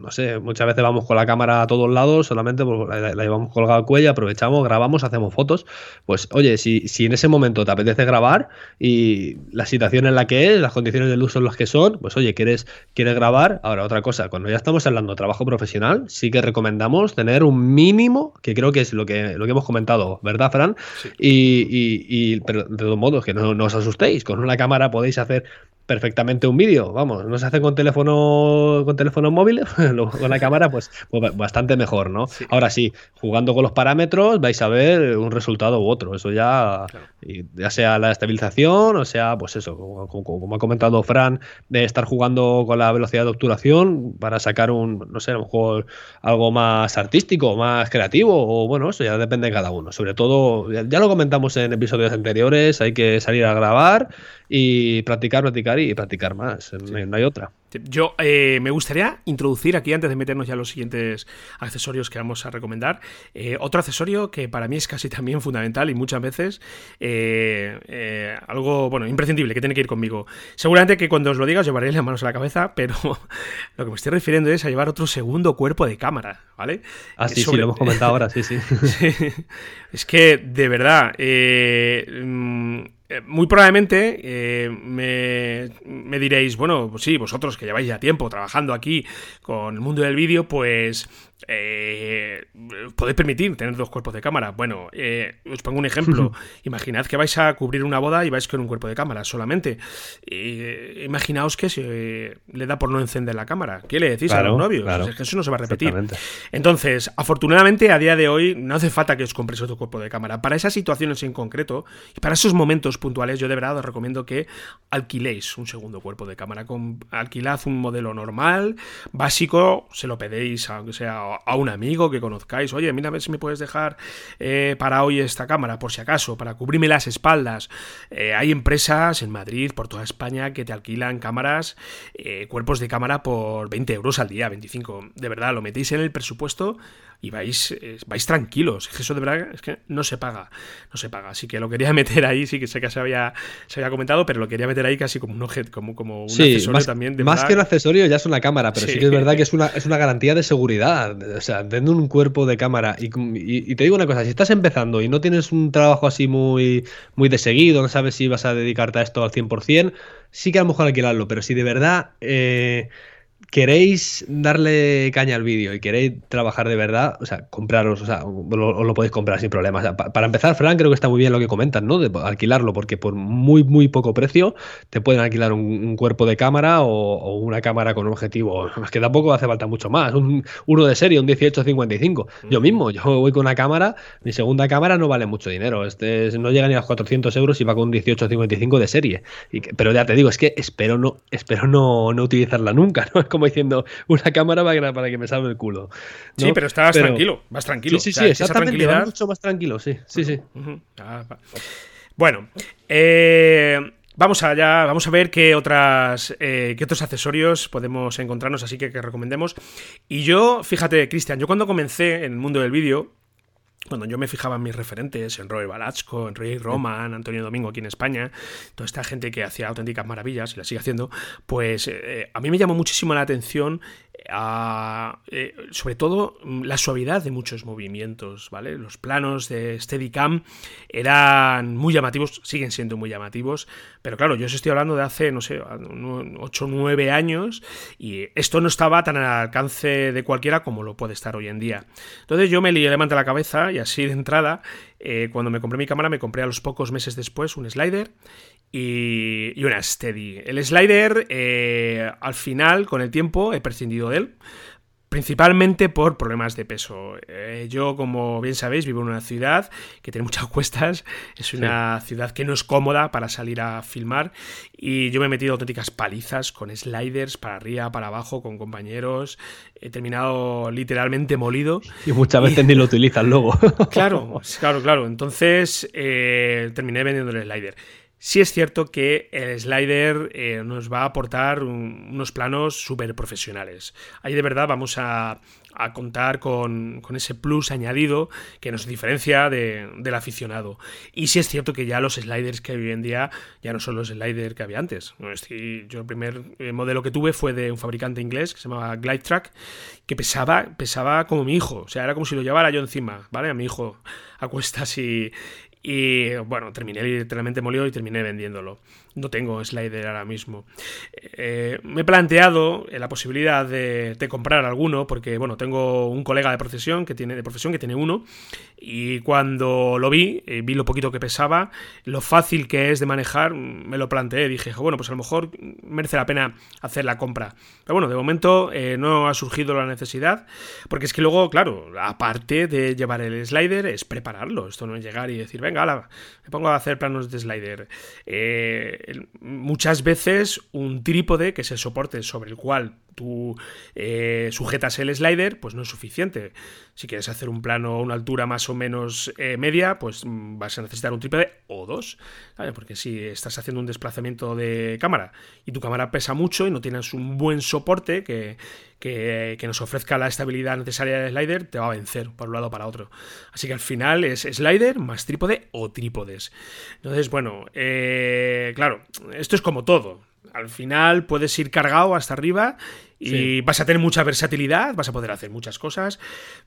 no sé, muchas veces vamos con la cámara a todos lados, solamente la, llevamos colgada al cuello, aprovechamos, grabamos, hacemos fotos. Pues oye, si, si en ese momento te apetece grabar y la situación en la que es, las condiciones del uso son las que son, pues oye, quieres, quieres grabar. Ahora, otra cosa, cuando ya estamos hablando de trabajo profesional, sí que recomendamos tener un mínimo, que creo que es lo que, lo que hemos comentado, ¿verdad, Fran? Y, y, pero de todos modos, que no, no os asustéis, con una cámara podéis hacer perfectamente un vídeo. Vamos, no se hace con teléfono con teléfonos móviles, *laughs* con la cámara, pues, pues, bastante mejor, ¿no? Ahora sí, jugando con los parámetros vais a ver un resultado u otro. Eso ya, ya sea la estabilización, o sea, pues eso, como, ha comentado Fran, de estar jugando con la velocidad de obturación para sacar un, no sé, a lo mejor algo más artístico, más creativo, o bueno, eso ya depende de cada uno. Sobre todo, ya lo comentamos en episodios anteriores, hay que salir a grabar y practicar, practicar y practicar más. No, hay, otra. Yo eh, me gustaría introducir aquí, antes de meternos ya a los siguientes accesorios que vamos a recomendar, eh, otro accesorio que para mí es casi *laughs* también fundamental y muchas veces eh, algo, bueno, imprescindible, que tiene que ir conmigo. Seguramente que cuando os lo diga os llevaré las manos a la cabeza, *laughs* pero lo que me estoy refiriendo es a llevar otro segundo cuerpo de cámara, ¿vale? Ah, sí, sí, lo hemos comentado ahora, sí, sí. *laughs* Es que, de verdad, mm, eh, muy probablemente eh, me, diréis, bueno, pues sí, vosotros que lleváis ya tiempo trabajando aquí con el mundo del vídeo, pues eh, podéis permitir tener dos cuerpos de cámara. Bueno, eh, os pongo un ejemplo. *laughs* Imaginad que vais a cubrir una boda y vais con un cuerpo de cámara solamente. imaginaos que se le da por no encender la cámara. ¿Qué le decís a los novios? eso no se va a repetir. Entonces, afortunadamente, a día de hoy no hace falta que os compréis otro cuerpo de cámara. Para esas situaciones en concreto y para esos momentos puntuales, yo de verdad os recomiendo que alquiléis un segundo cuerpo de cámara. Con, alquilad un modelo normal, básico, se lo pedéis, aunque sea a un amigo que conozcáis, oye, mira a ver si me puedes dejar eh, para hoy esta cámara, por si acaso, para cubrirme las espaldas. Eh, hay empresas en Madrid, por toda España, que te alquilan cámaras, eh, cuerpos de cámara por 20 euros al día, 25. De verdad, lo metéis en el presupuesto y vais, eh, vais tranquilos. Eso de verdad es que no se paga, no se paga. Así que lo quería *laughs* meter ahí, sí que sé que se había, se había comentado, pero lo quería meter ahí casi como un objeto, como, como un accesorio también. De más que un accesorio ya es una cámara, pero sí, que es verdad que es una, es una garantía de seguridad. O sea, teniendo un cuerpo de cámara y, y, te digo una cosa, si estás empezando y no tienes un trabajo así muy, muy de seguido, no sabes si vas a dedicarte a esto al 100%, sí que a lo mejor alquilarlo, pero si de verdad... Eh, queréis darle caña al vídeo y queréis trabajar de verdad, o sea, compraros, o sea, os lo, podéis comprar sin problemas. para empezar, Fran, creo que está muy bien lo que comentas, ¿no? De alquilarlo, porque por muy, muy poco precio te pueden alquilar un, cuerpo de cámara o, una cámara con un objetivo. Es que tampoco hace falta mucho más. Un, uno de serie, un 1855. Yo mismo, yo voy con una cámara, mi segunda cámara no vale mucho dinero. Este no llega ni a los 400 euros y va con un 1855 de serie. Y pero ya te digo, es que espero no, espero no, no utilizarla nunca, *laughs* ¿no? Es como diciendo una cámara para que me salve el culo. Sí, pero estás tranquilo, más tranquilo. Sí, sí, sí, exactamente, mucho más tranquilo, sí, sí, sí. Ah, bueno, eh, Vamos allá, vamos a ver qué otras eh, qué otros accesorios podemos encontrarnos, así que que recomendemos. Y yo, fíjate, Cristian, yo cuando comencé en el mundo del vídeo, cuando yo me fijaba en mis referentes, en Roy Balachko, en Ray Roman, Antonio Domingo aquí en España, toda esta gente que hacía auténticas maravillas y la sigue haciendo, pues eh, a mí me llamó muchísimo la atención eh, sobre todo mm, la suavidad de muchos movimientos, ¿vale? Los planos de Steadicam eran muy llamativos, siguen siendo muy llamativos, pero claro, yo os estoy hablando de hace, no sé, 8 o 9 años y esto no estaba tan al alcance de cualquiera como lo puede estar hoy en día. Entonces yo me levanté la cabeza y así de entrada, eh, cuando me compré mi cámara, me compré a los pocos meses después un slider y, una Steady. El slider, eh, al final, con el tiempo, he prescindido de él. Principalmente por problemas de peso. Eh, yo, como bien sabéis, vivo en una ciudad que tiene muchas *laughs* cuestas. Es una ciudad que no es cómoda para salir a filmar. Y yo me he metido auténticas palizas con sliders para arriba, para abajo, con compañeros. He terminado literalmente molido. Y muchas veces ni lo utilizas luego. *laughs* Claro, *laughs* claro, claro. Entonces eh, terminé vendiendo el slider. Sí es cierto que el slider eh, nos va a aportar unos planos súper profesionales. Ahí de verdad vamos a, contar con, ese plus añadido que nos diferencia del aficionado. Y sí es cierto que ya los sliders que hay hoy en día ya no son los sliders que había antes. Yo el primer eh, modelo que tuve fue de un fabricante inglés que se llamaba Glide Track, que pesaba, pesaba como mi hijo. O sea, era como si lo llevara yo encima, ¿vale? A mi hijo a cuestas y, y bueno, terminé literalmente molido y terminé vendiéndolo. No tengo slider ahora mismo. Eh, me he planteado la posibilidad de, comprar alguno, porque bueno, tengo un colega de profesión que tiene, de profesión que tiene uno. Y cuando lo vi, eh, vi lo poquito que pesaba, lo fácil que es de manejar, me lo planteé. Dije, bueno, pues a lo mejor merece la pena hacer la compra. Pero bueno, de momento eh, no ha surgido la necesidad, porque es que luego, claro, aparte de llevar el slider, es prepararlo. Esto no es llegar y decir, venga, venga, me pongo a hacer planos de slider. Eh, muchas veces un trípode, que es el soporte sobre el cual tú eh, sujetas el slider, pues no es suficiente. Si quieres hacer un plano a una altura más o menos eh, media, pues mm, vas a necesitar un trípode o dos. Porque si estás haciendo un desplazamiento de cámara y tu cámara pesa mucho y no tienes un buen soporte que, que, nos ofrezca la estabilidad necesaria del slider, te va a vencer por un lado para otro. Así que al final es slider más trípode o trípodes. Entonces, bueno, eh, claro, esto es como todo. Al final puedes ir cargado hasta arriba y vas a tener mucha versatilidad, vas a poder hacer muchas cosas,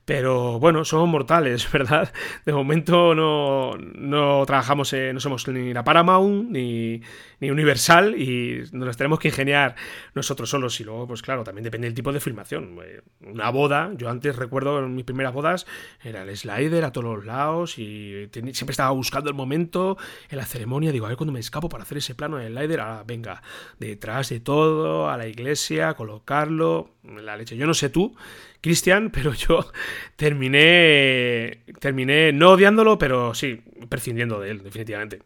pero bueno, somos mortales, *laughs* ¿verdad? De momento no, no trabajamos, no somos ni la Paramount ni, ni Universal y nos las tenemos que ingeniar nosotros solos y luego, pues claro, también depende del tipo de filmación. Eh, una boda, yo antes recuerdo en mis primeras bodas, era el slider a todos los lados y siempre estaba buscando el momento en la ceremonia, digo, a ver cuando me escapo para hacer ese plano del slider, ah, venga, detrás de todo, a la iglesia, colocar la leche. Yo no sé tú, Cristian, *laughs* pero yo terminé, terminé no odiándolo, pero sí, prescindiendo de él, definitivamente.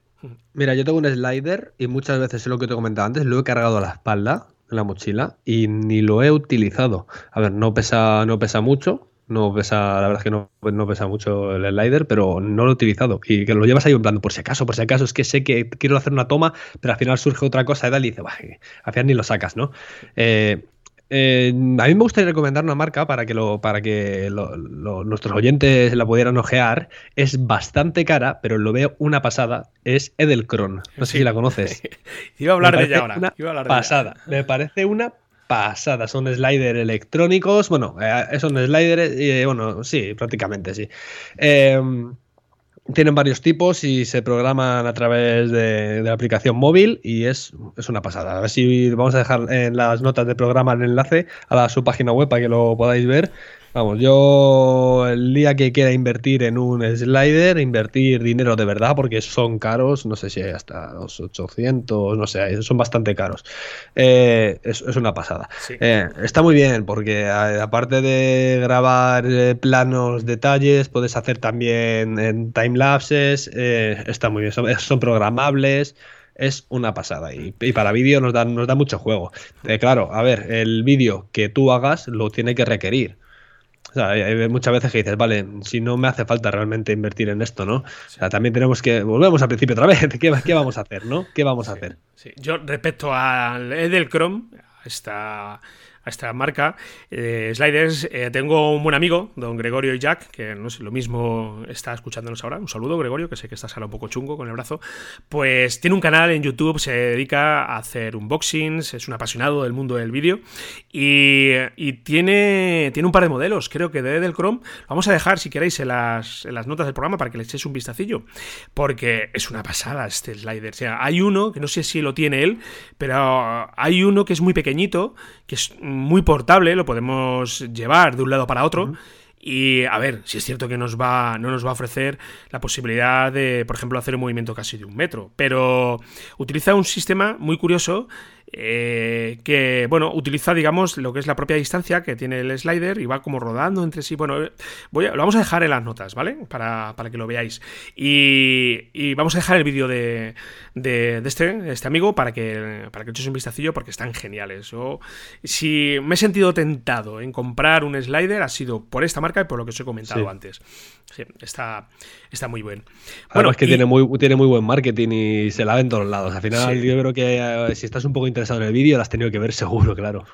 Mira, yo tengo un slider y muchas veces, es lo que te comentaba antes, lo he cargado a la espalda, en la mochila, y ni lo he utilizado. A ver, no pesa, no pesa mucho, no pesa, la verdad es que no, no, pesa mucho el slider, pero no lo he utilizado. Y que lo llevas ahí en plan, por si acaso, por si acaso, es que sé que quiero hacer una toma, pero al final surge otra cosa y tal, y dice, al final ni lo sacas, ¿no? Eh, Eh, a mí me gustaría recomendar una marca para que, lo, para que nuestros oyentes la pudieran ojear. Es bastante cara, pero lo veo una pasada. Es Edelkron. No sé si la conoces. *laughs* Iba a hablar de ella ahora. Una pasada. Me parece una pasada. Son sliders electrónicos. Bueno, eh, son sliders. Eh, bueno, sí, prácticamente sí. Tienen varios tipos y se programan a través de, la aplicación móvil y es, es, una pasada. A ver si vamos a dejar en las notas de programa el enlace a la, su página web para que lo podáis ver. Vamos, yo el día que quiera invertir en un slider, invertir dinero de verdad, porque son caros, no sé si hasta los 800, no sé, son bastante caros. Eh, es, una pasada. Eh, está muy bien, porque aparte de grabar eh, planos, detalles, puedes hacer también en timelapses, está muy bien, *laughs* son, programables es una pasada. Y, para vídeo nos da, nos da mucho juego. claro, a ver, el vídeo que tú hagas lo tiene que requerir. O sea, hay muchas veces que dices, vale, si no me hace falta realmente invertir en esto, ¿no? O sea, también tenemos que, volvemos al principio otra vez, *laughs* ¿qué, qué vamos a hacer, ¿no? ¿Qué vamos a hacer? Yo respecto al Edelcrom, esta a esta marca. Eh, sliders, eh, tengo un buen amigo, don Gregorio y Jack, que no sé, lo mismo está escuchándonos ahora. Un saludo, Gregorio, que sé que estás ahora un poco chungo con el brazo. Pues tiene un canal en YouTube, se dedica a hacer unboxings, es un apasionado del mundo del vídeo y, tiene, tiene un par de modelos, creo que de del Chrome. vamos a dejar, si queréis, en las, en las notas del programa para que le echéis un vistacillo, porque es una pasada este slider. O sea, hay uno, que no sé si lo tiene él, pero hay uno que es muy pequeñito, que es muy portable, lo podemos llevar de un lado para otro. Y a ver, si es cierto que nos va, no nos va a ofrecer la posibilidad de, por ejemplo, hacer un movimiento casi de un metro, pero utiliza un sistema muy curioso eh, que, bueno, utiliza, digamos, lo que es la propia distancia que tiene el slider y va como rodando entre sí. Bueno, voy lo vamos a dejar en las notas, ¿vale? Para, que lo veáis. Y, vamos a dejar el vídeo de, de, este, este amigo para que, para que echéis un vistacillo porque están geniales. Yo, si me he sentido tentado en comprar un slider, ha sido por esta marca y por lo que os he comentado antes. Sí, está, está muy bien. Bueno, es que tiene, muy, tiene muy buen marketing y se la ve en todos lados. Al final, yo creo que eh, si estás un poco interesado en el vídeo, lo has tenido que ver seguro, claro.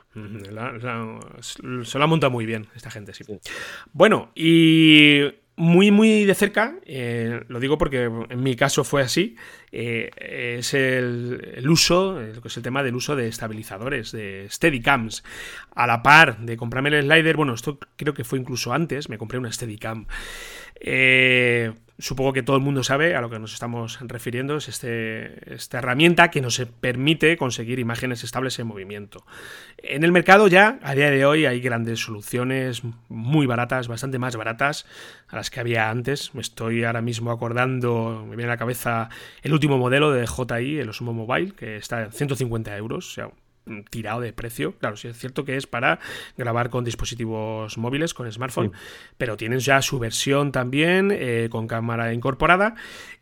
se lo ha montado muy bien esta gente, sí. Bueno, y muy, muy de cerca, eh, lo digo porque en mi caso fue así, eh, es el, uso, lo que es el tema del uso de estabilizadores, de Steadicams. A la par de comprarme el slider, bueno, esto creo que fue incluso antes, me compré una Steadicam. Eh, supongo que todo el mundo sabe a lo que nos estamos refiriendo, es este, esta herramienta que nos permite conseguir imágenes estables en movimiento. En el mercado ya, a día de hoy, hay grandes soluciones muy baratas, bastante más baratas a las que había antes. Me estoy ahora mismo acordando, me viene a la cabeza el último modelo de JI, el Osmo Mobile, que está en 150 euros, tirado de precio. Claro, sí es cierto que es para grabar con dispositivos móviles, con smartphone, pero tienes ya su versión también eh, con cámara incorporada.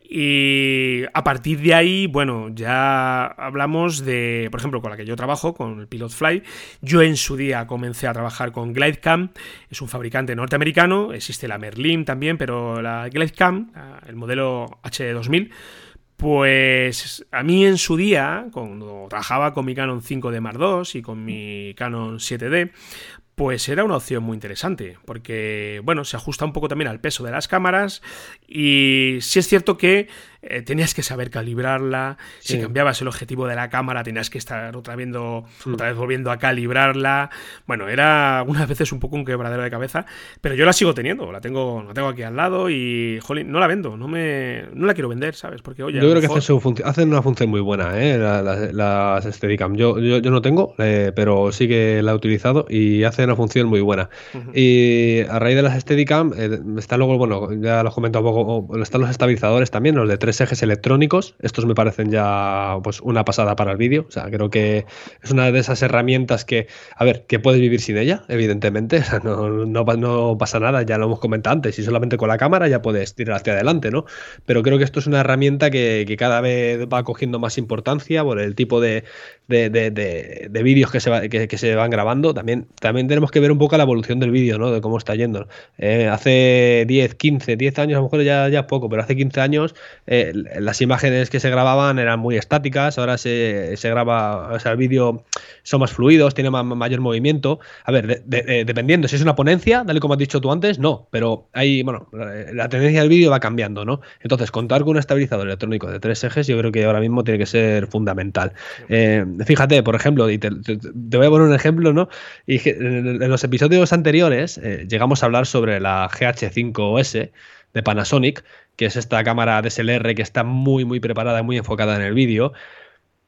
Y a partir de ahí, bueno, ya hablamos de, por ejemplo, con la que yo trabajo, con el Pilot Fly. Yo en su día comencé a trabajar con Glidecam, es un fabricante norteamericano, existe la Merlin también, pero la Glidecam, el modelo H2000, pues a mí en su día, cuando trabajaba con mi Canon 5D Mark II y con mi Canon 7D, pues era una opción muy interesante, porque, bueno, se ajusta un poco también al peso de las cámaras y sí es cierto que eh, tenías que saber calibrarla, si cambiabas el objetivo de la cámara tenías que estar otra, viendo, mm. otra vez volviendo a calibrarla. Bueno, era algunas veces un poco un quebradero de cabeza, pero yo la sigo teniendo, la tengo, la tengo aquí al lado y, jolín, no la vendo, no me no la quiero vender, ¿sabes? Porque, oye, yo creo que hacen, una función muy buena, ¿eh? Las, las Steadicam. Yo, yo, no tengo, eh, pero sí que la he utilizado y hace una función muy buena. Y a raíz de las Steadicam, eh, está luego, bueno, ya lo he comentado un poco, están los estabilizadores también, los de tres ejes electrónicos. Estos me parecen ya pues una pasada para el vídeo. O sea, creo que es una de esas herramientas que, a ver, que puedes vivir sin ella, evidentemente. *laughs* O sea, no, no, pasa nada, ya lo hemos comentado antes. Y solamente con la cámara ya puedes tirar hacia adelante, ¿no? Pero creo que esto es una herramienta que, que cada vez va cogiendo más importancia por el tipo de, de, de, vídeos que se, que, se van grabando. También, también tenemos que ver un poco la evolución del vídeo, ¿no? De cómo está yendo. Eh, hace 10, 15, 10 años, a lo mejor ya, ya poco, pero hace 15 años eh, las imágenes que se grababan eran muy estáticas, ahora se, graba, o sea, el vídeo son más fluidos, tiene mayor movimiento. A ver, dependiendo, si es una ponencia, dale como has dicho tú antes, no, pero hay, bueno, la tendencia del vídeo va cambiando, ¿no? Entonces, contar con un estabilizador electrónico de tres ejes, yo creo que ahora mismo tiene que ser fundamental. Eh, fíjate, por ejemplo, y te, voy a poner un ejemplo, ¿no? Y en los episodios anteriores eh, llegamos a hablar sobre la GH5S de Panasonic, que es esta cámara DSLR que está muy, muy preparada, muy enfocada en el vídeo.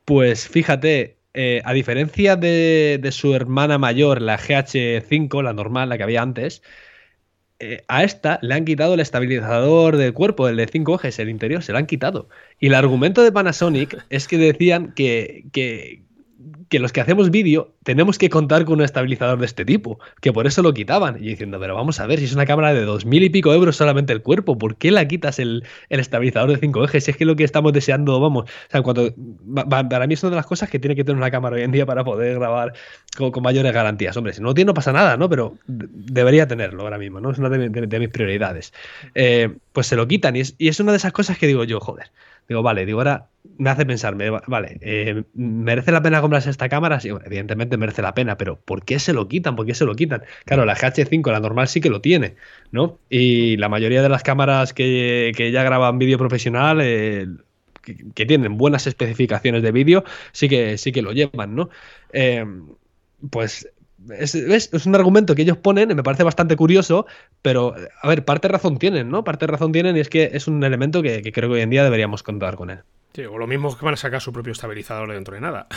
Pues fíjate, eh, a diferencia de, su hermana mayor, la GH5, la normal, la que había antes, eh, a esta le han quitado el estabilizador del cuerpo, el de 5 ejes, el interior, se lo han quitado. Y el argumento de Panasonic es que decían que, que, que los que hacemos vídeo tenemos que contar con un estabilizador de este tipo, que por eso lo quitaban. Y diciendo, pero vamos a ver, si es una cámara de dos mil y pico euros solamente el cuerpo, ¿por qué la quitas el, estabilizador de cinco ejes? Si es que lo que estamos deseando, vamos, o sea, cuando, para mí es una de las cosas que tiene que tener una cámara hoy en día para poder grabar con, mayores garantías. Hombre, si no tiene no pasa nada, ¿no? Pero debería tenerlo ahora mismo, ¿no? Es una de, mis prioridades. Eh, pues se lo quitan y es, y es una de esas cosas que digo yo, joder. Digo, vale, digo, ahora me hace pensarme, vale, eh, ¿merece la pena comprarse esta cámara? Sí, evidentemente merece la pena, pero ¿por qué se lo quitan? ¿Por qué se lo quitan? Claro, la GH5, la normal, sí que lo tiene, ¿no? Y la mayoría de las cámaras que, ya graban vídeo profesional, eh, que, tienen buenas especificaciones de vídeo, sí que, sí que lo llevan, ¿no? Eh, pues es, es, un argumento que ellos ponen, me parece bastante curioso, pero a ver, parte de razón tienen, ¿no? Parte razón tienen y es que es un elemento que, creo que hoy en día deberíamos contar con él. Sí, o lo mismo que van a sacar su propio estabilizador dentro de nada. *laughs*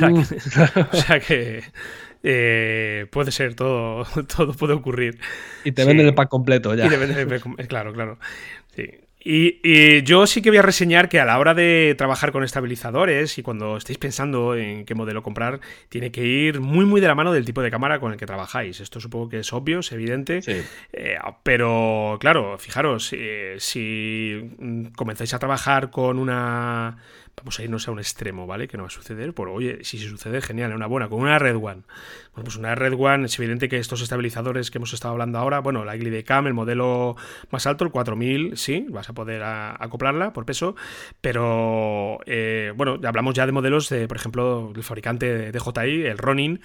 Mm. o sea que eh, puede ser, todo, *laughs* todo puede ocurrir. Y te venden el pack completo ya. claro, claro. Sí. Y, yo sí que voy a reseñar que a la hora de trabajar con estabilizadores y cuando estéis pensando en qué modelo comprar, tiene que ir muy muy de la mano del tipo de cámara con el que trabajáis. Esto supongo que es obvio, es evidente. Eh, pero claro, fijaros, eh, si comenzáis a trabajar con una vamos a irnos a un extremo, ¿vale? Que no va a suceder. Por, oye, si se sucede, genial, una buena, con una Red One. Bueno, pues una Red One, es evidente que estos estabilizadores que hemos estado hablando ahora, bueno, la Cam, el modelo más alto, el 4000, sí, vas a poder acoplarla por peso, pero, eh, bueno, hablamos ya de modelos de, por ejemplo, el fabricante de DJI, el Ronin,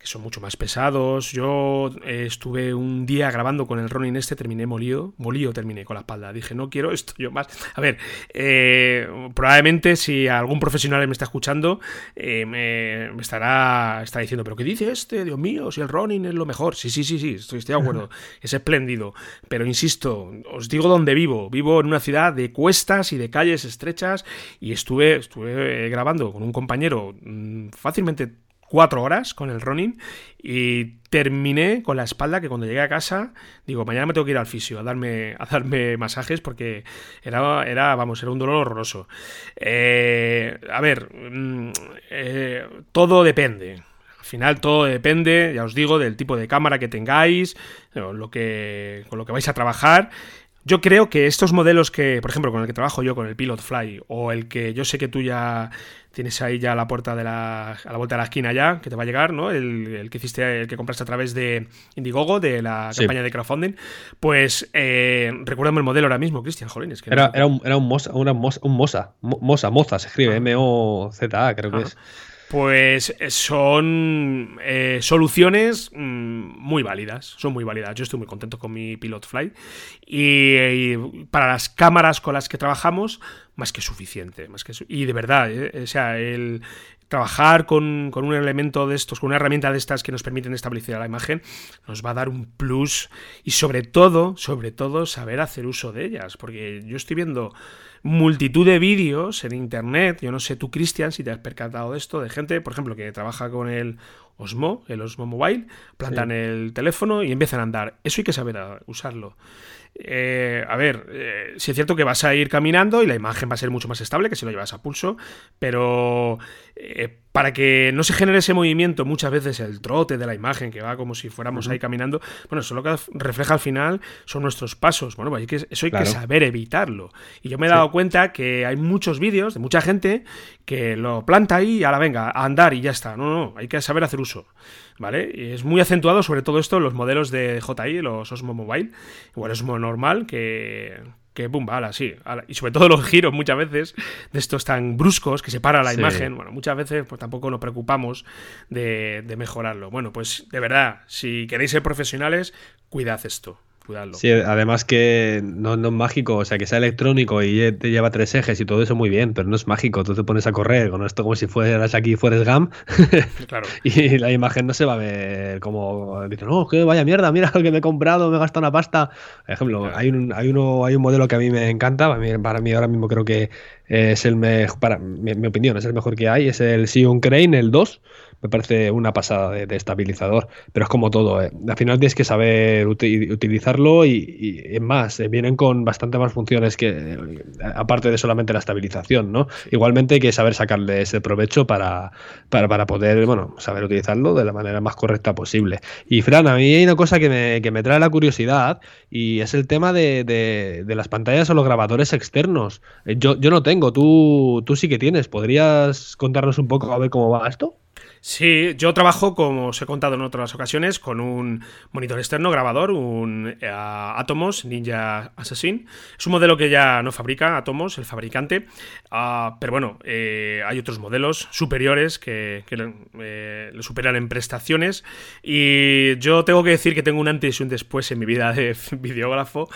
que son mucho más pesados. Yo eh, estuve un día grabando con el Ronin este, terminé molido, molido terminé con la espalda. Dije, no quiero esto yo más. A ver, eh, probablemente si algún profesional me está escuchando, eh, me, estará, está diciendo, pero ¿qué dice este? Dios mío, si el Ronin es lo mejor. Sí, sí, sí, sí, estoy, estoy de acuerdo. *laughs* es espléndido. Pero insisto, os digo dónde vivo. Vivo en una ciudad de cuestas y de calles estrechas y estuve, estuve grabando con un compañero mm, fácilmente cuatro horas con el running y terminé con la espalda que cuando llegué a casa digo mañana me tengo que ir al fisio a darme a darme masajes porque era era vamos era un dolor horroroso eh, a ver mm, eh, todo depende. Al final todo depende, ya os digo, del tipo de cámara que tengáis, lo que, con lo que vais a trabajar yo creo que estos modelos que, por ejemplo, con el que trabajo yo, con el Pilot Fly, o el que yo sé que tú ya tienes ahí ya a la puerta de la, a la vuelta de la esquina ya, que te va a llegar, ¿no? El, que hiciste, el que compraste a través de Indiegogo, de la campaña de crowdfunding, pues eh, recuérdame el modelo ahora mismo, Cristian, jolín, que era, era, un, era un Mosa, una un Mosa, Mosa, Moza se escribe, ah. M-O-Z-A, creo que es. Pues eh, son eh, soluciones mm, muy válidas, son muy válidas. Yo estoy muy contento con mi Pilot Fly y, para las cámaras con las que trabajamos, más que suficiente. Más que y de verdad, eh, o sea, el trabajar con, con, un elemento de estos, con una herramienta de estas que nos permiten establecer la imagen, nos va a dar un plus y sobre todo, sobre todo, saber hacer uso de ellas. Porque yo estoy viendo multitud de vídeos en internet. Yo no sé tú, Cristian, si te has percatado de esto, de gente, por ejemplo, que trabaja con el Osmo, el Osmo Mobile, plantan el teléfono y empiezan a andar. Eso hay que saber usarlo. Eh, a ver, eh, si es cierto que vas a ir caminando y la imagen va a ser mucho más estable que si lo llevas a pulso, pero eh, para que no se genere ese movimiento, muchas veces el trote de la imagen que va como si fuéramos ahí caminando, bueno, eso lo que refleja al final son nuestros pasos. Bueno, pues que eso hay que saber evitarlo. Y yo me he dado cuenta que hay muchos vídeos de mucha gente que lo planta ahí y ahora venga, a andar y ya está. No, no, hay que saber hacer uso. ¿Vale? Y es muy acentuado sobre todo esto en los modelos de JI, los Osmo Mobile, el Osmo normal, que, que pum, ala, sí. Y sobre todo los giros muchas veces de estos tan bruscos que se para la imagen. Bueno, muchas veces pues tampoco nos preocupamos de, de mejorarlo. Bueno, pues de verdad, si queréis ser profesionales, cuidad esto. Sí, además que no, es mágico, o sea, que sea electrónico y te lleva tres ejes y todo eso muy bien, pero no es mágico. Tú te pones a correr con esto como si fueras aquí fueras GAM claro. *laughs* y la imagen no se va a ver como dices, no, que vaya mierda, mira lo que me he comprado, me he gastado una pasta. Por ejemplo, hay, un, hay, uno, hay un modelo que a mí me encanta, para mí, para mí ahora mismo creo que es el mejor, para mi, mi, opinión, es el mejor que hay, es el Sion Crane, el 2 me parece una pasada de, estabilizador. Pero es como todo, ¿eh? al final tienes que saber utilizarlo y, es más, eh, vienen con bastante más funciones que eh, aparte de solamente la estabilización, ¿no? Igualmente hay que saber sacarle ese provecho para, para, poder, bueno, saber utilizarlo de la manera más correcta posible. Y Fran, a mí hay una cosa que me, que me trae la curiosidad y es el tema de, de, las pantallas o los grabadores externos. Yo, yo no tengo, tú, tú sí que tienes. ¿Podrías contarnos un poco a ver cómo va esto? Sí, yo trabajo, como os he contado en otras ocasiones, con un monitor externo grabador, un eh, Atomos Ninja Assassin. Es un modelo que ya no fabrica Atomos, el fabricante, ah, pero bueno, eh, hay otros modelos superiores que, eh, lo superan en prestaciones. Y yo tengo que decir que tengo un antes y un después en mi vida de *laughs* videógrafo,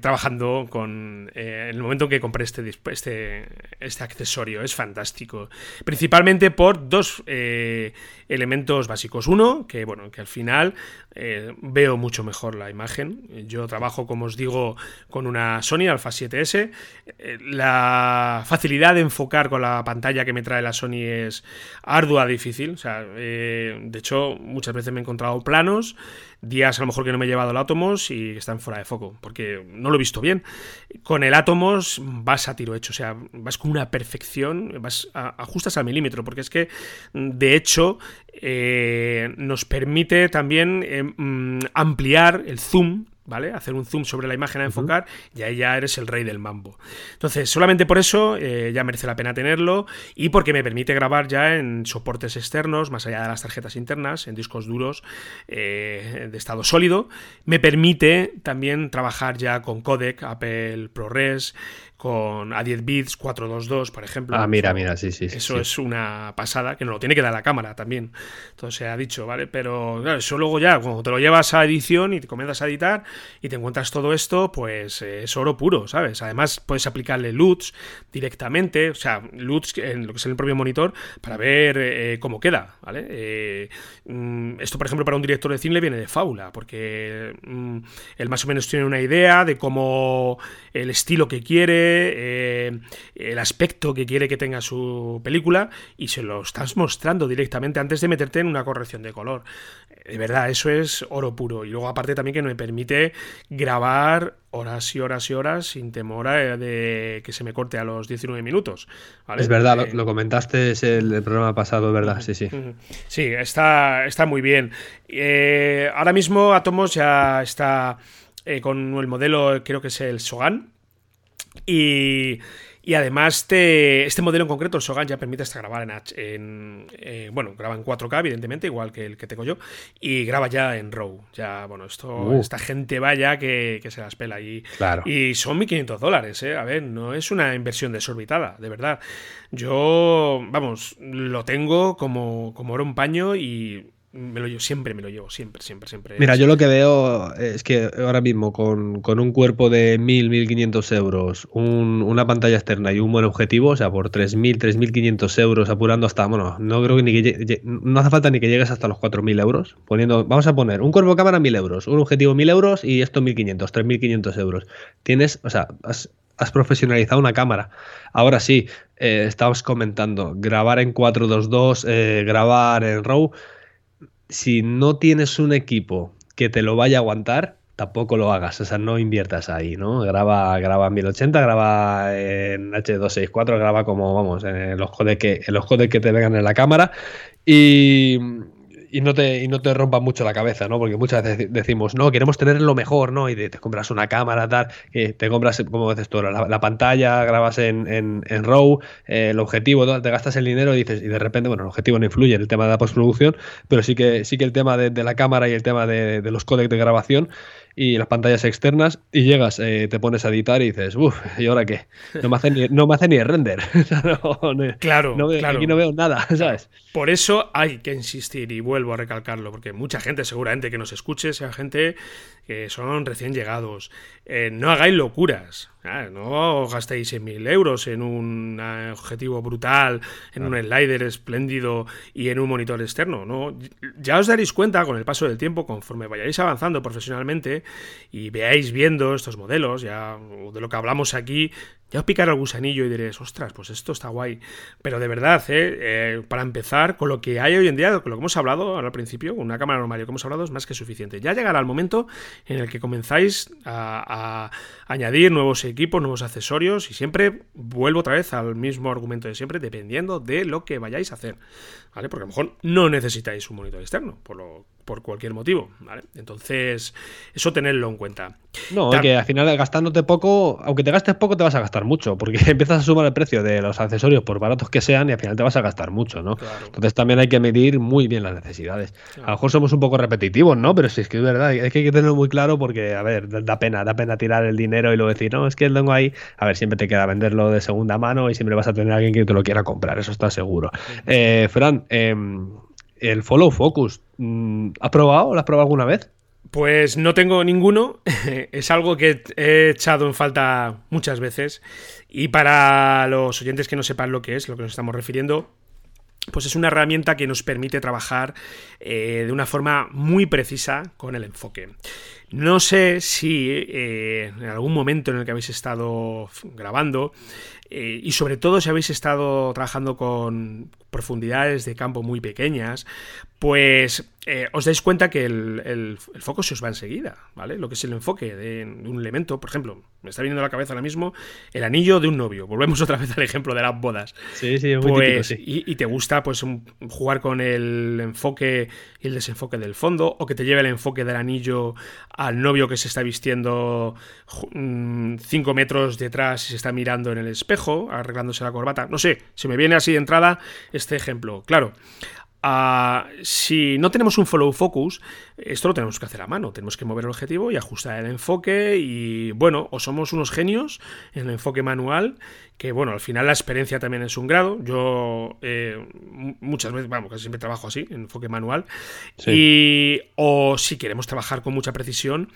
trabajando con. en el momento en que compré este, este, este accesorio. Es fantástico. Principalmente por dos eh, elementos básicos. Uno, que bueno, que al final eh, veo mucho mejor la imagen. Yo trabajo, como os digo, con una Sony Alpha 7S. Eh, la facilidad de enfocar con la pantalla que me trae la Sony es ardua, difícil. O sea, de hecho, muchas veces me he encontrado planos días a lo mejor que no me he llevado el Atomos y están fuera de foco, porque no lo he visto bien. Con el Atomos vas a tiro hecho, o sea, vas con una perfección, vas ajustas al milímetro, porque es que, de hecho, eh, nos permite también mm, ampliar el zoom ¿vale? Hacer un zoom sobre la imagen a enfocar y ahí ya eres el rey del mambo. Entonces, solamente por eso eh, ya merece la pena tenerlo y porque me permite grabar ya en soportes externos, más allá de las tarjetas internas, en discos duros eh, de estado sólido. Me permite también trabajar ya con codec, Apple ProRes, con A10 bits 422, por ejemplo. Ah, mira, mira, sí, sí. Eso es una pasada, que no lo tiene que dar la cámara también. Entonces se ha dicho, ¿vale? Pero claro, eso luego ya, cuando te lo llevas a edición y te comienzas a editar y te encuentras todo esto, pues eh, es oro puro, ¿sabes? Además, puedes aplicarle LUTs directamente, o sea, LUTs en lo que es el propio monitor, para ver eh, cómo queda, ¿vale? Eh, mm, esto, por ejemplo, para un director de cine le viene de fábula, porque mm, él más o menos tiene una idea de cómo el estilo que quiere eh, el aspecto que quiere que tenga su película y se lo estás mostrando directamente antes de meterte en una corrección de color. De verdad, eso es oro puro. Y luego aparte también que me permite grabar horas y horas y horas sin temor a de que se me corte a los 19 minutos. Es verdad, lo, comentaste es el, programa pasado, ¿verdad? Sí, sí. Sí, está, está muy bien. Eh, ahora mismo Atomos ya está eh, con el modelo, creo que es el Sogan, y, además este modelo en concreto, el Sogan, ya permite hasta grabar en, eh, bueno, graba en 4K, evidentemente, igual que el que tengo yo, y graba ya en RAW. Ya, bueno, esto, uh. esta gente vaya que, que, se las pela. Y, y son 1.500 dólares, ¿eh? A ver, no es una inversión desorbitada, de verdad. Yo, vamos, lo tengo como, como oro un paño y me lo llevo, siempre me lo llevo, siempre, siempre, siempre. Mira, yo lo que veo es que ahora mismo con, un cuerpo de 1.000, 1.500 euros, una pantalla externa y un buen objetivo, o sea, por 3.000, 3.500 euros apurando hasta, bueno, no creo que ni que no hace falta ni que llegues hasta los 4.000 euros, poniendo, vamos a poner un cuerpo de cámara 1.000 euros, un objetivo 1.000 euros y esto 1.500, 3.500 euros. Tienes, o sea, has, profesionalizado una cámara. Ahora sí, eh, estabas comentando, grabar en 422, eh, grabar en RAW si no tienes un equipo que te lo vaya a aguantar, tampoco lo hagas, o sea, no inviertas ahí, ¿no? Graba, graba en 1080, graba en H264, graba como, vamos, en los codecs que, en los que te vengan en la cámara y, y no te, y no te rompa mucho la cabeza, ¿no? Porque muchas veces decimos, no, queremos tener lo mejor, ¿no? Y te, compras una cámara, tal, te compras, como dices tú, la, pantalla, grabas en, en, en RAW, eh, el objetivo, te gastas el dinero y dices, y de repente, bueno, el objetivo no influye en el tema de la postproducción, pero sí que, sí que el tema de, la cámara y el tema de, los códecs de grabación y las pantallas externas y llegas, eh, te pones a editar y dices, uff, ¿y ahora qué? No me hace ni, no me hace ni el render. *laughs* claro, claro. Aquí no veo nada, ¿sabes? Por eso hay que insistir y vuelvo a recalcarlo, porque mucha gente seguramente que nos escuche sea gente que son recién llegados. Eh, no hagáis locuras. no gastéis 100.000 euros en un eh, objetivo brutal, en un slider espléndido y en un monitor externo. ¿no? Ya os daréis cuenta con el paso del tiempo, conforme vayáis avanzando profesionalmente y veáis viendo estos modelos, ya de lo que hablamos aquí, ya os picará el gusanillo y diréis, ostras, pues esto está guay. Pero de verdad, ¿eh? Eh, para empezar, con lo que hay hoy en día, con lo que hemos hablado al principio, una cámara normal, que hemos hablado, es más que suficiente. Ya llegará el momento en el que comenzáis a, añadir nuevos equipos, nuevos accesorios, y siempre vuelvo otra vez al mismo argumento de siempre, dependiendo de lo que vayáis a hacer. ¿Vale? Porque a lo mejor no necesitáis un monitor externo, por lo por cualquier motivo, ¿vale? Entonces, eso tenerlo en cuenta. No, que al final gastándote poco, aunque te gastes poco, te vas a gastar mucho, porque *laughs* empiezas a sumar el precio de los accesorios por baratos que sean y al final te vas a gastar mucho, ¿no? Entonces también hay que medir muy bien las necesidades. A lo mejor somos un poco repetitivos, ¿no? Pero sí es que es verdad, es que hay que tenerlo muy claro porque, a ver, da pena, da pena tirar el dinero y luego decir, no, es que el tengo ahí, a ver, siempre te queda venderlo de segunda mano y siempre vas a tener a alguien que te lo quiera comprar, eso está seguro. Eh, Fran, eh, el follow focus, mm, ¿has probado? ¿Lo has probado alguna vez? Pues no tengo ninguno, *laughs* es algo que he echado en falta muchas veces y para los oyentes que no sepan lo que es, lo que nos estamos refiriendo, pues es una herramienta que nos permite trabajar eh, de una forma muy precisa con el enfoque. No sé si eh, en algún momento en el que habéis estado grabando eh, y sobre todo si habéis estado trabajando con profundidades de campo muy pequeñas, pues eh, os dais cuenta que el, foco se os va enseguida, ¿vale? Lo que es el enfoque de, un elemento, por ejemplo, me está viniendo a la cabeza ahora mismo el anillo de un novio. Volvemos *laughs* otra vez al ejemplo de las bodas. Sí, sí, muy pues, típico, Y, te gusta pues jugar con el enfoque y el desenfoque del fondo, o que te lleve el enfoque del anillo al novio que se está vistiendo 5 mm, metros detrás y se está mirando en el espejo, arreglándose la corbata. No sé, se me viene así de entrada este ejemplo. Claro, si no tenemos un follow focus, esto lo tenemos que hacer a mano. Tenemos que mover el objetivo y ajustar el enfoque. Y bueno, o somos unos genios en el enfoque manual, que bueno, al final la experiencia también es un grado. Yo eh, muchas veces, vamos, casi siempre trabajo así, en enfoque manual. Y, o si queremos trabajar con mucha precisión,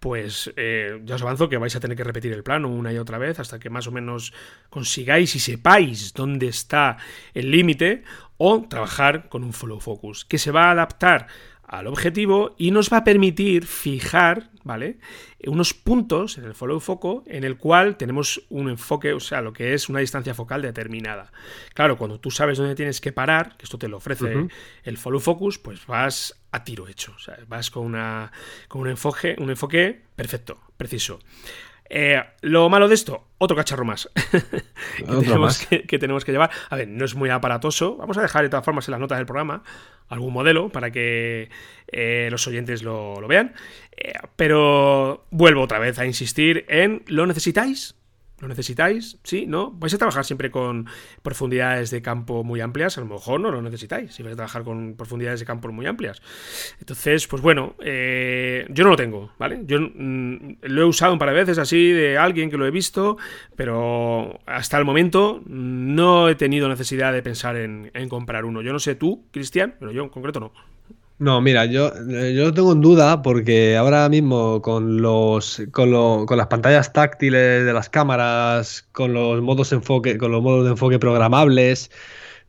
pues eh, ya os avanzo que vais a tener que repetir el plano una y otra vez hasta que más o menos consigáis y sepáis dónde está el límite o trabajar con un follow focus que se va a adaptar al objetivo y nos va a permitir fijar, ¿vale? Unos puntos en el follow foco en el cual tenemos un enfoque, o sea, lo que es una distancia focal determinada. Claro, cuando tú sabes dónde tienes que parar, que esto te lo ofrece el follow focus, pues vas a tiro hecho, o sea, vas con, una, con un enfoque, un enfoque perfecto, preciso. Eh, lo malo de esto, otro cacharro más. *laughs* que, tenemos Que, tenemos que, llevar. A ver, no es muy aparatoso. Vamos a dejar de todas formas en las notas del programa algún modelo para que eh, los oyentes lo, vean. Eh, pero vuelvo otra vez a insistir en ¿lo necesitáis? ¿Lo necesitáis? ¿Sí? ¿No? ¿Vais a trabajar siempre con profundidades de campo muy amplias? A lo mejor no lo necesitáis si vais a trabajar con profundidades de campo muy amplias. Entonces, pues bueno, eh, yo no lo tengo, ¿vale? Yo mm, lo he usado un par de veces así de alguien que lo he visto, pero hasta el momento no he tenido necesidad de pensar en, en comprar uno. Yo no sé tú, Cristian, pero yo en concreto no. No, mira, yo, yo lo tengo en duda porque ahora mismo con los con, lo, con las pantallas táctiles de las cámaras, con los modos enfoque, con los modos de enfoque programables,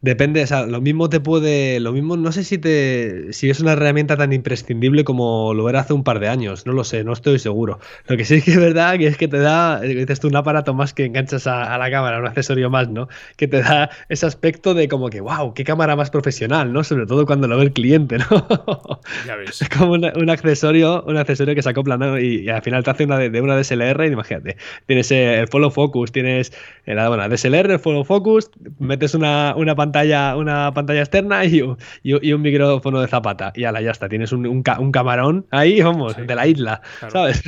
Depende, o sea, lo mismo te puede, lo mismo, no sé si te, si es una herramienta tan imprescindible como lo era hace un par de años, no lo sé, no estoy seguro. Lo que sí es que es verdad que es que te da, dices tú, un aparato más que enganchas a, la cámara, un accesorio más, ¿no? Que te da ese aspecto de como que, wow, qué cámara más profesional, ¿no? Sobre todo cuando lo ve el cliente, ¿no? *laughs* Ya ves. Es como un accesorio, un accesorio que se acopla, ¿no? Y, al final te hace una de, una DSLR, y imagínate, tienes el follow focus, tienes la, bueno, DSLR, el follow focus, metes una, una pantalla pantalla, una pantalla externa y, y, un micrófono de zapata. Y ala, ya está. Tienes un, un, camarón ahí, vamos, de la isla, ¿sabes?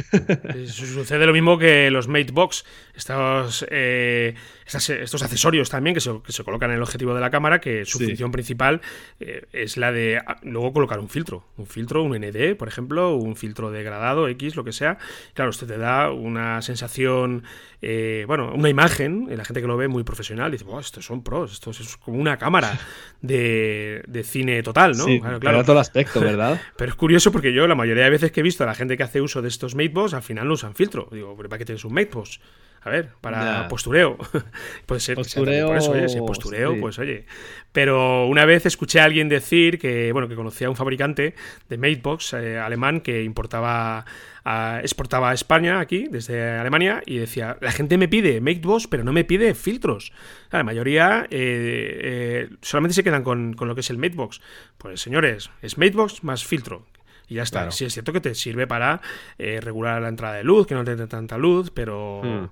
Sucede lo mismo que los Matebox, estos, eh, estos accesorios también que se, que se, colocan en el objetivo de la cámara, que su función principal eh, es la de ah, luego colocar un filtro. Un filtro, un ND, por ejemplo, un filtro degradado, X, lo que sea. Claro, usted te da una sensación, eh, bueno, una imagen, la gente que lo ve muy profesional, dice, wow, estos son pros, esto es como una cámara *laughs* de, cine total, ¿no? Sí, claro, todo el aspecto, ¿verdad? *laughs* Pero es curioso porque yo la mayoría de veces que he visto a la gente que hace uso de estos Matebox, al final no usan filtro. Digo, ¿para qué tienes un Matebox? A ver, para postureo. *laughs* Puede ser. Postureo. Por eso, oye, si postureo, pues oye. Pero una vez escuché a alguien decir que, bueno, que conocía a un fabricante de Matebox eh, alemán que importaba, exportaba a España aquí, desde Alemania, y decía, la gente me pide Matebox, pero no me pide filtros. La mayoría eh, eh, solamente se quedan con, lo que es el Matebox. Pues señores, es Matebox más filtro. Y ya está. Sí, es cierto que te sirve para eh, regular la entrada de luz, que no te dé tanta luz, pero. Hmm.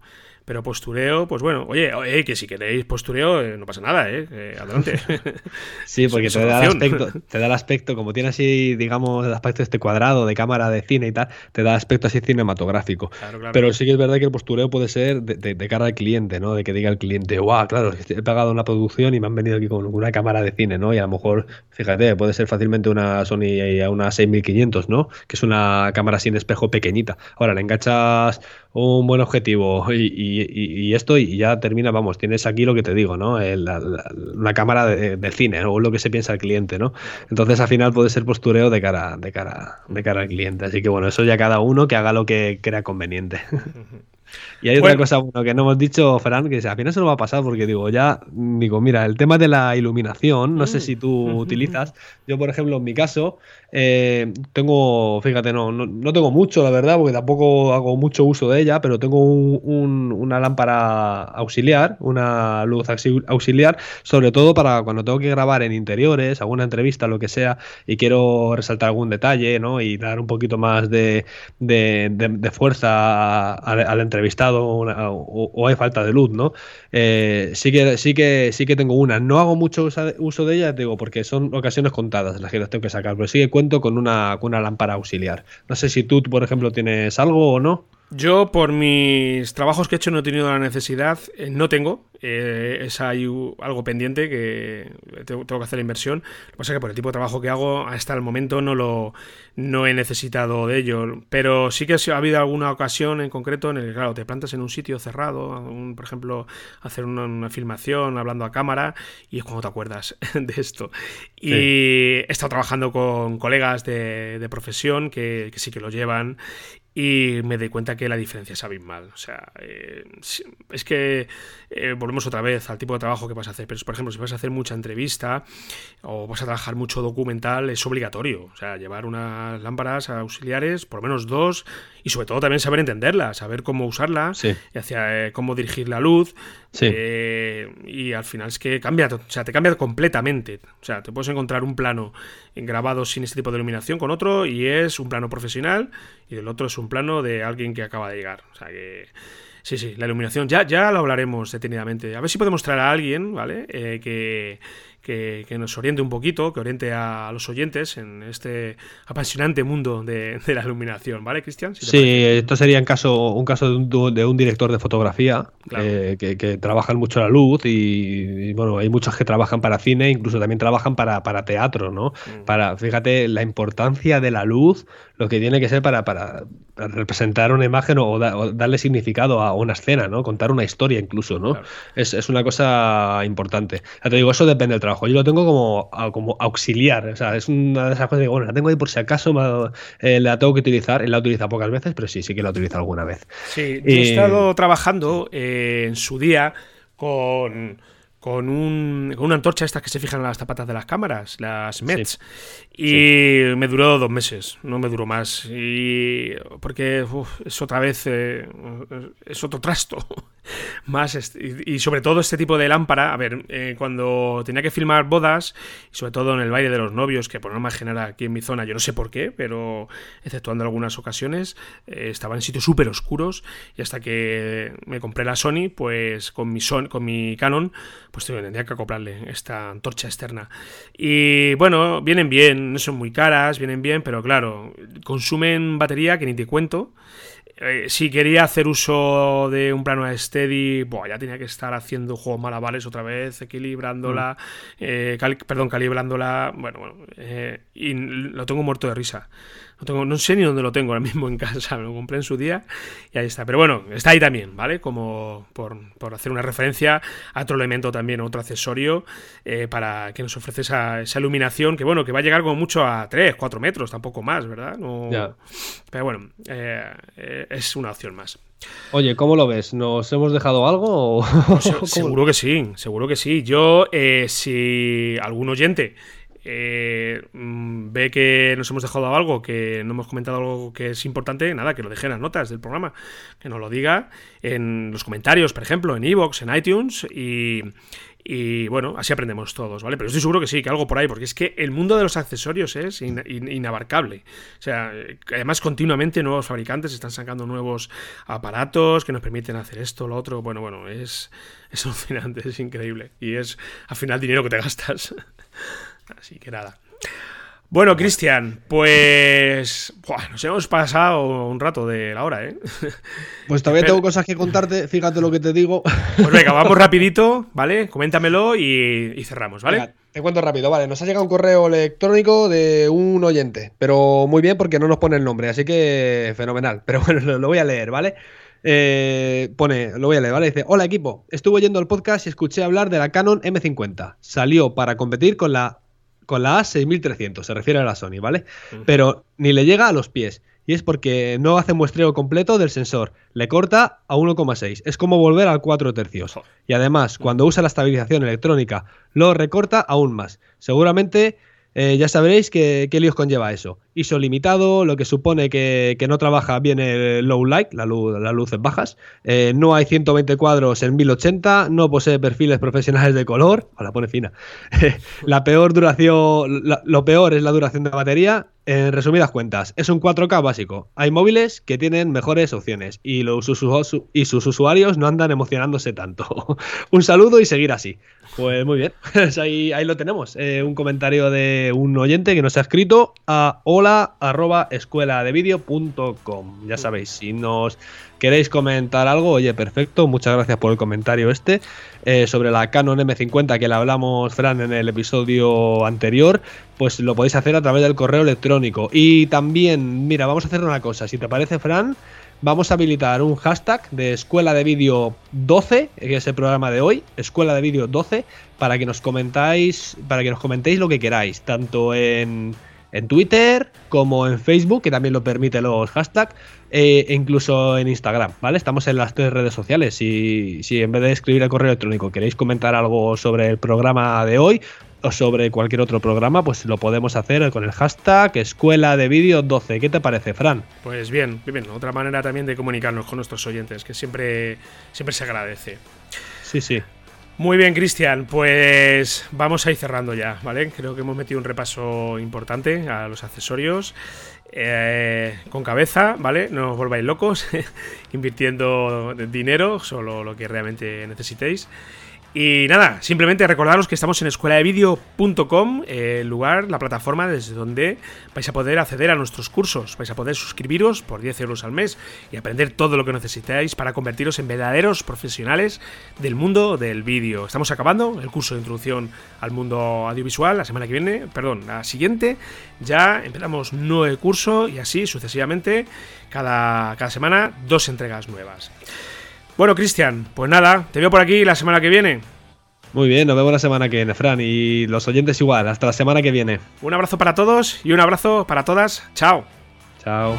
Pero postureo, pues bueno, oye, que si queréis postureo, eh, no pasa nada, ¿eh? eh adelante. *laughs* sí, porque te da, el aspecto, te da el aspecto, como tiene así, digamos, el aspecto este cuadrado de cámara de cine y tal, te da aspecto así cinematográfico. Pero sí que es verdad que el postureo puede ser de, cara al cliente, ¿no? De que diga el cliente, guau, claro, he pagado una producción y me han venido aquí con una cámara de cine, ¿no? Y a lo mejor, fíjate, puede ser fácilmente una Sony a una 6500, ¿no? Que es una cámara sin espejo pequeñita. Ahora le enganchas un buen objetivo y, esto y ya termina, vamos, tienes aquí lo que te digo, ¿no? una cámara de, cine, o lo que se piensa el cliente, ¿no? Entonces al final puede ser postureo de cara, de cara, de cara al cliente. Así que bueno, eso ya cada uno que haga lo que crea conveniente. *laughs* Y hay otra cosa bueno, que no hemos dicho, Fran, que al final se lo va a pasar porque digo, ya, digo, mira, el tema de la iluminación, no sé si tú mm. *laughs* utilizas. Yo, por ejemplo, en mi caso, eh, tengo, fíjate, no, no, tengo mucho, la verdad, porque tampoco hago mucho uso de ella, pero tengo una lámpara auxiliar, una luz auxiliar, sobre todo para cuando tengo que grabar en interiores, alguna entrevista, lo que sea, y quiero resaltar algún detalle, ¿no? Y dar un poquito más de, fuerza al, al entrevistado o, hay falta de luz, ¿no? Eh, sí, que, sí, que, sí que tengo una. No hago mucho uso de ella, digo, porque son ocasiones contadas las que las tengo que sacar, pero sí que con una, con una lámpara auxiliar. No sé si tú, por ejemplo, tienes algo o no. Yo, por mis trabajos que he hecho, no he tenido la necesidad, eh, no tengo, eh, es ahí algo pendiente que tengo, que hacer la inversión. Lo que pasa es que por el tipo de trabajo que hago, hasta el momento no lo no he necesitado de ello. Pero sí que ha habido alguna ocasión en concreto en el que, claro, te plantas en un sitio cerrado, por ejemplo, hacer una, filmación hablando a cámara, y es cuando te acuerdas *laughs* de esto. Y he estado trabajando con colegas de, profesión que, que sí que lo llevan y me doy cuenta que la diferencia es abismal. O sea, eh, es que eh, volvemos otra vez al tipo de trabajo que vas a hacer. Pero, por ejemplo, si vas a hacer mucha entrevista o vas a trabajar mucho documental, es obligatorio. O sea, llevar unas lámparas auxiliares, por lo menos dos, y sobre todo también saber entenderla, saber cómo usarla, y hacia eh, cómo dirigir la luz. Y al final es que cambia, o sea, te cambia completamente. O sea, te puedes encontrar un plano grabado sin este tipo de iluminación con otro y es un plano profesional y el otro es un plano de alguien que acaba de llegar. O sea que. Sí, sí, la iluminación. Ya, ya lo hablaremos detenidamente. A ver si podemos traer a alguien, ¿vale? Eh, que, que, nos oriente un poquito, que oriente a, los oyentes en este apasionante mundo de, la iluminación, ¿vale, Cristian? sí, esto sería en caso, un caso de un, director de fotografía eh, que, trabajan mucho la luz y, bueno, hay muchos que trabajan para cine, incluso también trabajan para, para teatro, ¿no? Mm. Para, fíjate, la importancia de la luz, lo que tiene que ser para, para, representar una imagen o, darle significado a una escena, ¿no? Contar una historia incluso, ¿no? Es, es, una cosa importante. Ya te digo, eso depende del trabajo yo lo tengo como, como auxiliar. O sea, es una de esas cosas que, bueno, la tengo ahí por si acaso eh, la tengo que utilizar. Él la utiliza pocas veces, pero sí, sí que la utiliza alguna vez. Sí, he estado trabajando eh, en su día con con, un, con una antorcha estas que se fijan en las zapatas de las cámaras, las METs. Y me duró dos meses, no me duró más. Y porque es otra vez, eh, es otro trasto. *laughs* más y, sobre todo este tipo de lámpara, a ver, eh, cuando tenía que filmar bodas, y sobre todo en el baile de los novios, que por norma general aquí en mi zona, yo no sé por qué, pero exceptuando algunas ocasiones, eh, estaba en sitios súper oscuros y hasta que me compré la Sony, pues con mi, son, con mi Canon, pues tendría que acoplarle esta antorcha externa. Y bueno, vienen bien, no son muy caras, vienen bien, pero claro, consumen batería que ni te cuento. Eh, si quería hacer uso de un plano a steady, ya tenía que estar haciendo juegos malabares otra vez, equilibrándola, mm. eh, perdón, calibrándola, bueno, bueno, eh, y lo tengo muerto de risa. No, tengo, no sé ni dónde lo tengo ahora *laughs* mismo en casa, me lo compré en su día y ahí está. Pero bueno, está ahí también, ¿vale? Como por, hacer una referencia a otro elemento también, otro accesorio para que nos ofrece esa, iluminación que, bueno, que va a llegar como mucho a 3, 4 metros, tampoco más, ¿verdad? Pero bueno, eh, es una opción más. Oye, ¿cómo lo ves? ¿Nos hemos dejado algo? *laughs* seguro que sí, seguro que sí. Yo, si algún oyente eh, mm, ve que nos hemos dejado algo, que no hemos comentado algo que es importante, nada, que lo deje en las notas del programa, que nos lo diga en los comentarios, por ejemplo, en Evox, en iTunes y, bueno, así aprendemos todos, ¿vale? Pero estoy seguro que sí, que algo por ahí, porque es que el mundo de los accesorios es inabarcable. O sea, además continuamente nuevos fabricantes están sacando nuevos aparatos que nos permiten hacer esto, lo otro. Bueno, bueno, es, *laughs* es alucinante, es increíble. Y es al final dinero que te gastas. *laughs* Así que nada. Bueno, Cristian, pues nos hemos pasado un rato de la hora, ¿eh? *laughs* Pues todavía tengo cosas que contarte, fíjate lo que te digo. Pues venga, vamos *laughs* rapidito, ¿vale? Coméntamelo y, cerramos, ¿vale? te cuento rápido, vale. Nos ha llegado un correo electrónico de un oyente, pero muy bien porque no nos pone el nombre, así que fenomenal. *laughs* Pero bueno, lo voy a leer, ¿vale? Eh, pone, lo voy a leer, ¿vale? Dice, hola equipo, estuve oyendo el podcast y escuché hablar de la Canon M50. Salió para competir con la con la A6300, se refiere a la Sony, ¿vale? Pero ni le llega a los pies. Y es porque no hace muestreo completo del sensor, le corta a 1,6. Es como volver al 4 tercios. Y además, cuando usa la estabilización electrónica, lo recorta aún más. Seguramente eh, ya sabréis qué líos conlleva eso. ISO limitado, lo que supone que, no trabaja bien el low light, la luz, las luces bajas. Eh, no hay 120 cuadros en 1080, no posee perfiles profesionales de color. *laughs* la pone fina. *laughs* la peor duración, lo peor es la duración de batería. En resumidas cuentas, es un 4K básico. Hay móviles que tienen mejores opciones y, los, y sus usuarios no andan emocionándose tanto. *laughs* un saludo y seguir así. Pues muy bien, pues ahí, ahí lo tenemos. Eh, un comentario de un oyente que nos ha escrito a hola arroba escuela de vídeo.com. Ya sabéis, si nos queréis comentar algo, oye, perfecto, muchas gracias por el comentario este eh, sobre la Canon M50 que le hablamos, Fran, en el episodio anterior, pues lo podéis hacer a través del correo electrónico. Y también, mira, vamos a hacer una cosa, si te parece, Fran, vamos a habilitar un hashtag de Escuela de Vídeo 12, que es el programa de hoy, Escuela de Vídeo 12, para que nos comentáis, para que nos comentéis lo que queráis, tanto en, en Twitter como en Facebook, que también lo permite los hashtags, e incluso en Instagram, ¿vale? Estamos en las tres redes sociales. Si, si en vez de escribir el correo electrónico queréis comentar algo sobre el programa de hoy, o sobre cualquier otro programa, pues lo podemos hacer con el hashtag Escuela de Vídeo 12. ¿Qué te parece, Fran? Pues bien, bien, otra manera también de comunicarnos con nuestros oyentes, que siempre, siempre se agradece. Sí, sí. Muy bien, Cristian, pues vamos a ir cerrando ya, ¿vale? Creo que hemos metido un repaso importante a los accesorios. Eh, con cabeza, ¿vale? No os volváis locos *laughs* invirtiendo dinero, solo lo que realmente necesitéis. Y nada, simplemente recordaros que estamos en escueladevideo.com, el lugar, la plataforma desde donde vais a poder acceder a nuestros cursos. Vais a poder suscribiros por 10 euros al mes y aprender todo lo que necesitáis para convertiros en verdaderos profesionales del mundo del vídeo. Estamos acabando el curso de introducción al mundo audiovisual la semana que viene, perdón, la siguiente. Ya empezamos nuevo curso y así sucesivamente, cada, cada semana, dos entregas nuevas. Bueno, Cristian, pues nada, te veo por aquí la semana que viene. Muy bien, nos vemos la semana que viene, Fran, y los oyentes igual, hasta la semana que viene. Un abrazo para todos y un abrazo para todas. Chao. Chao.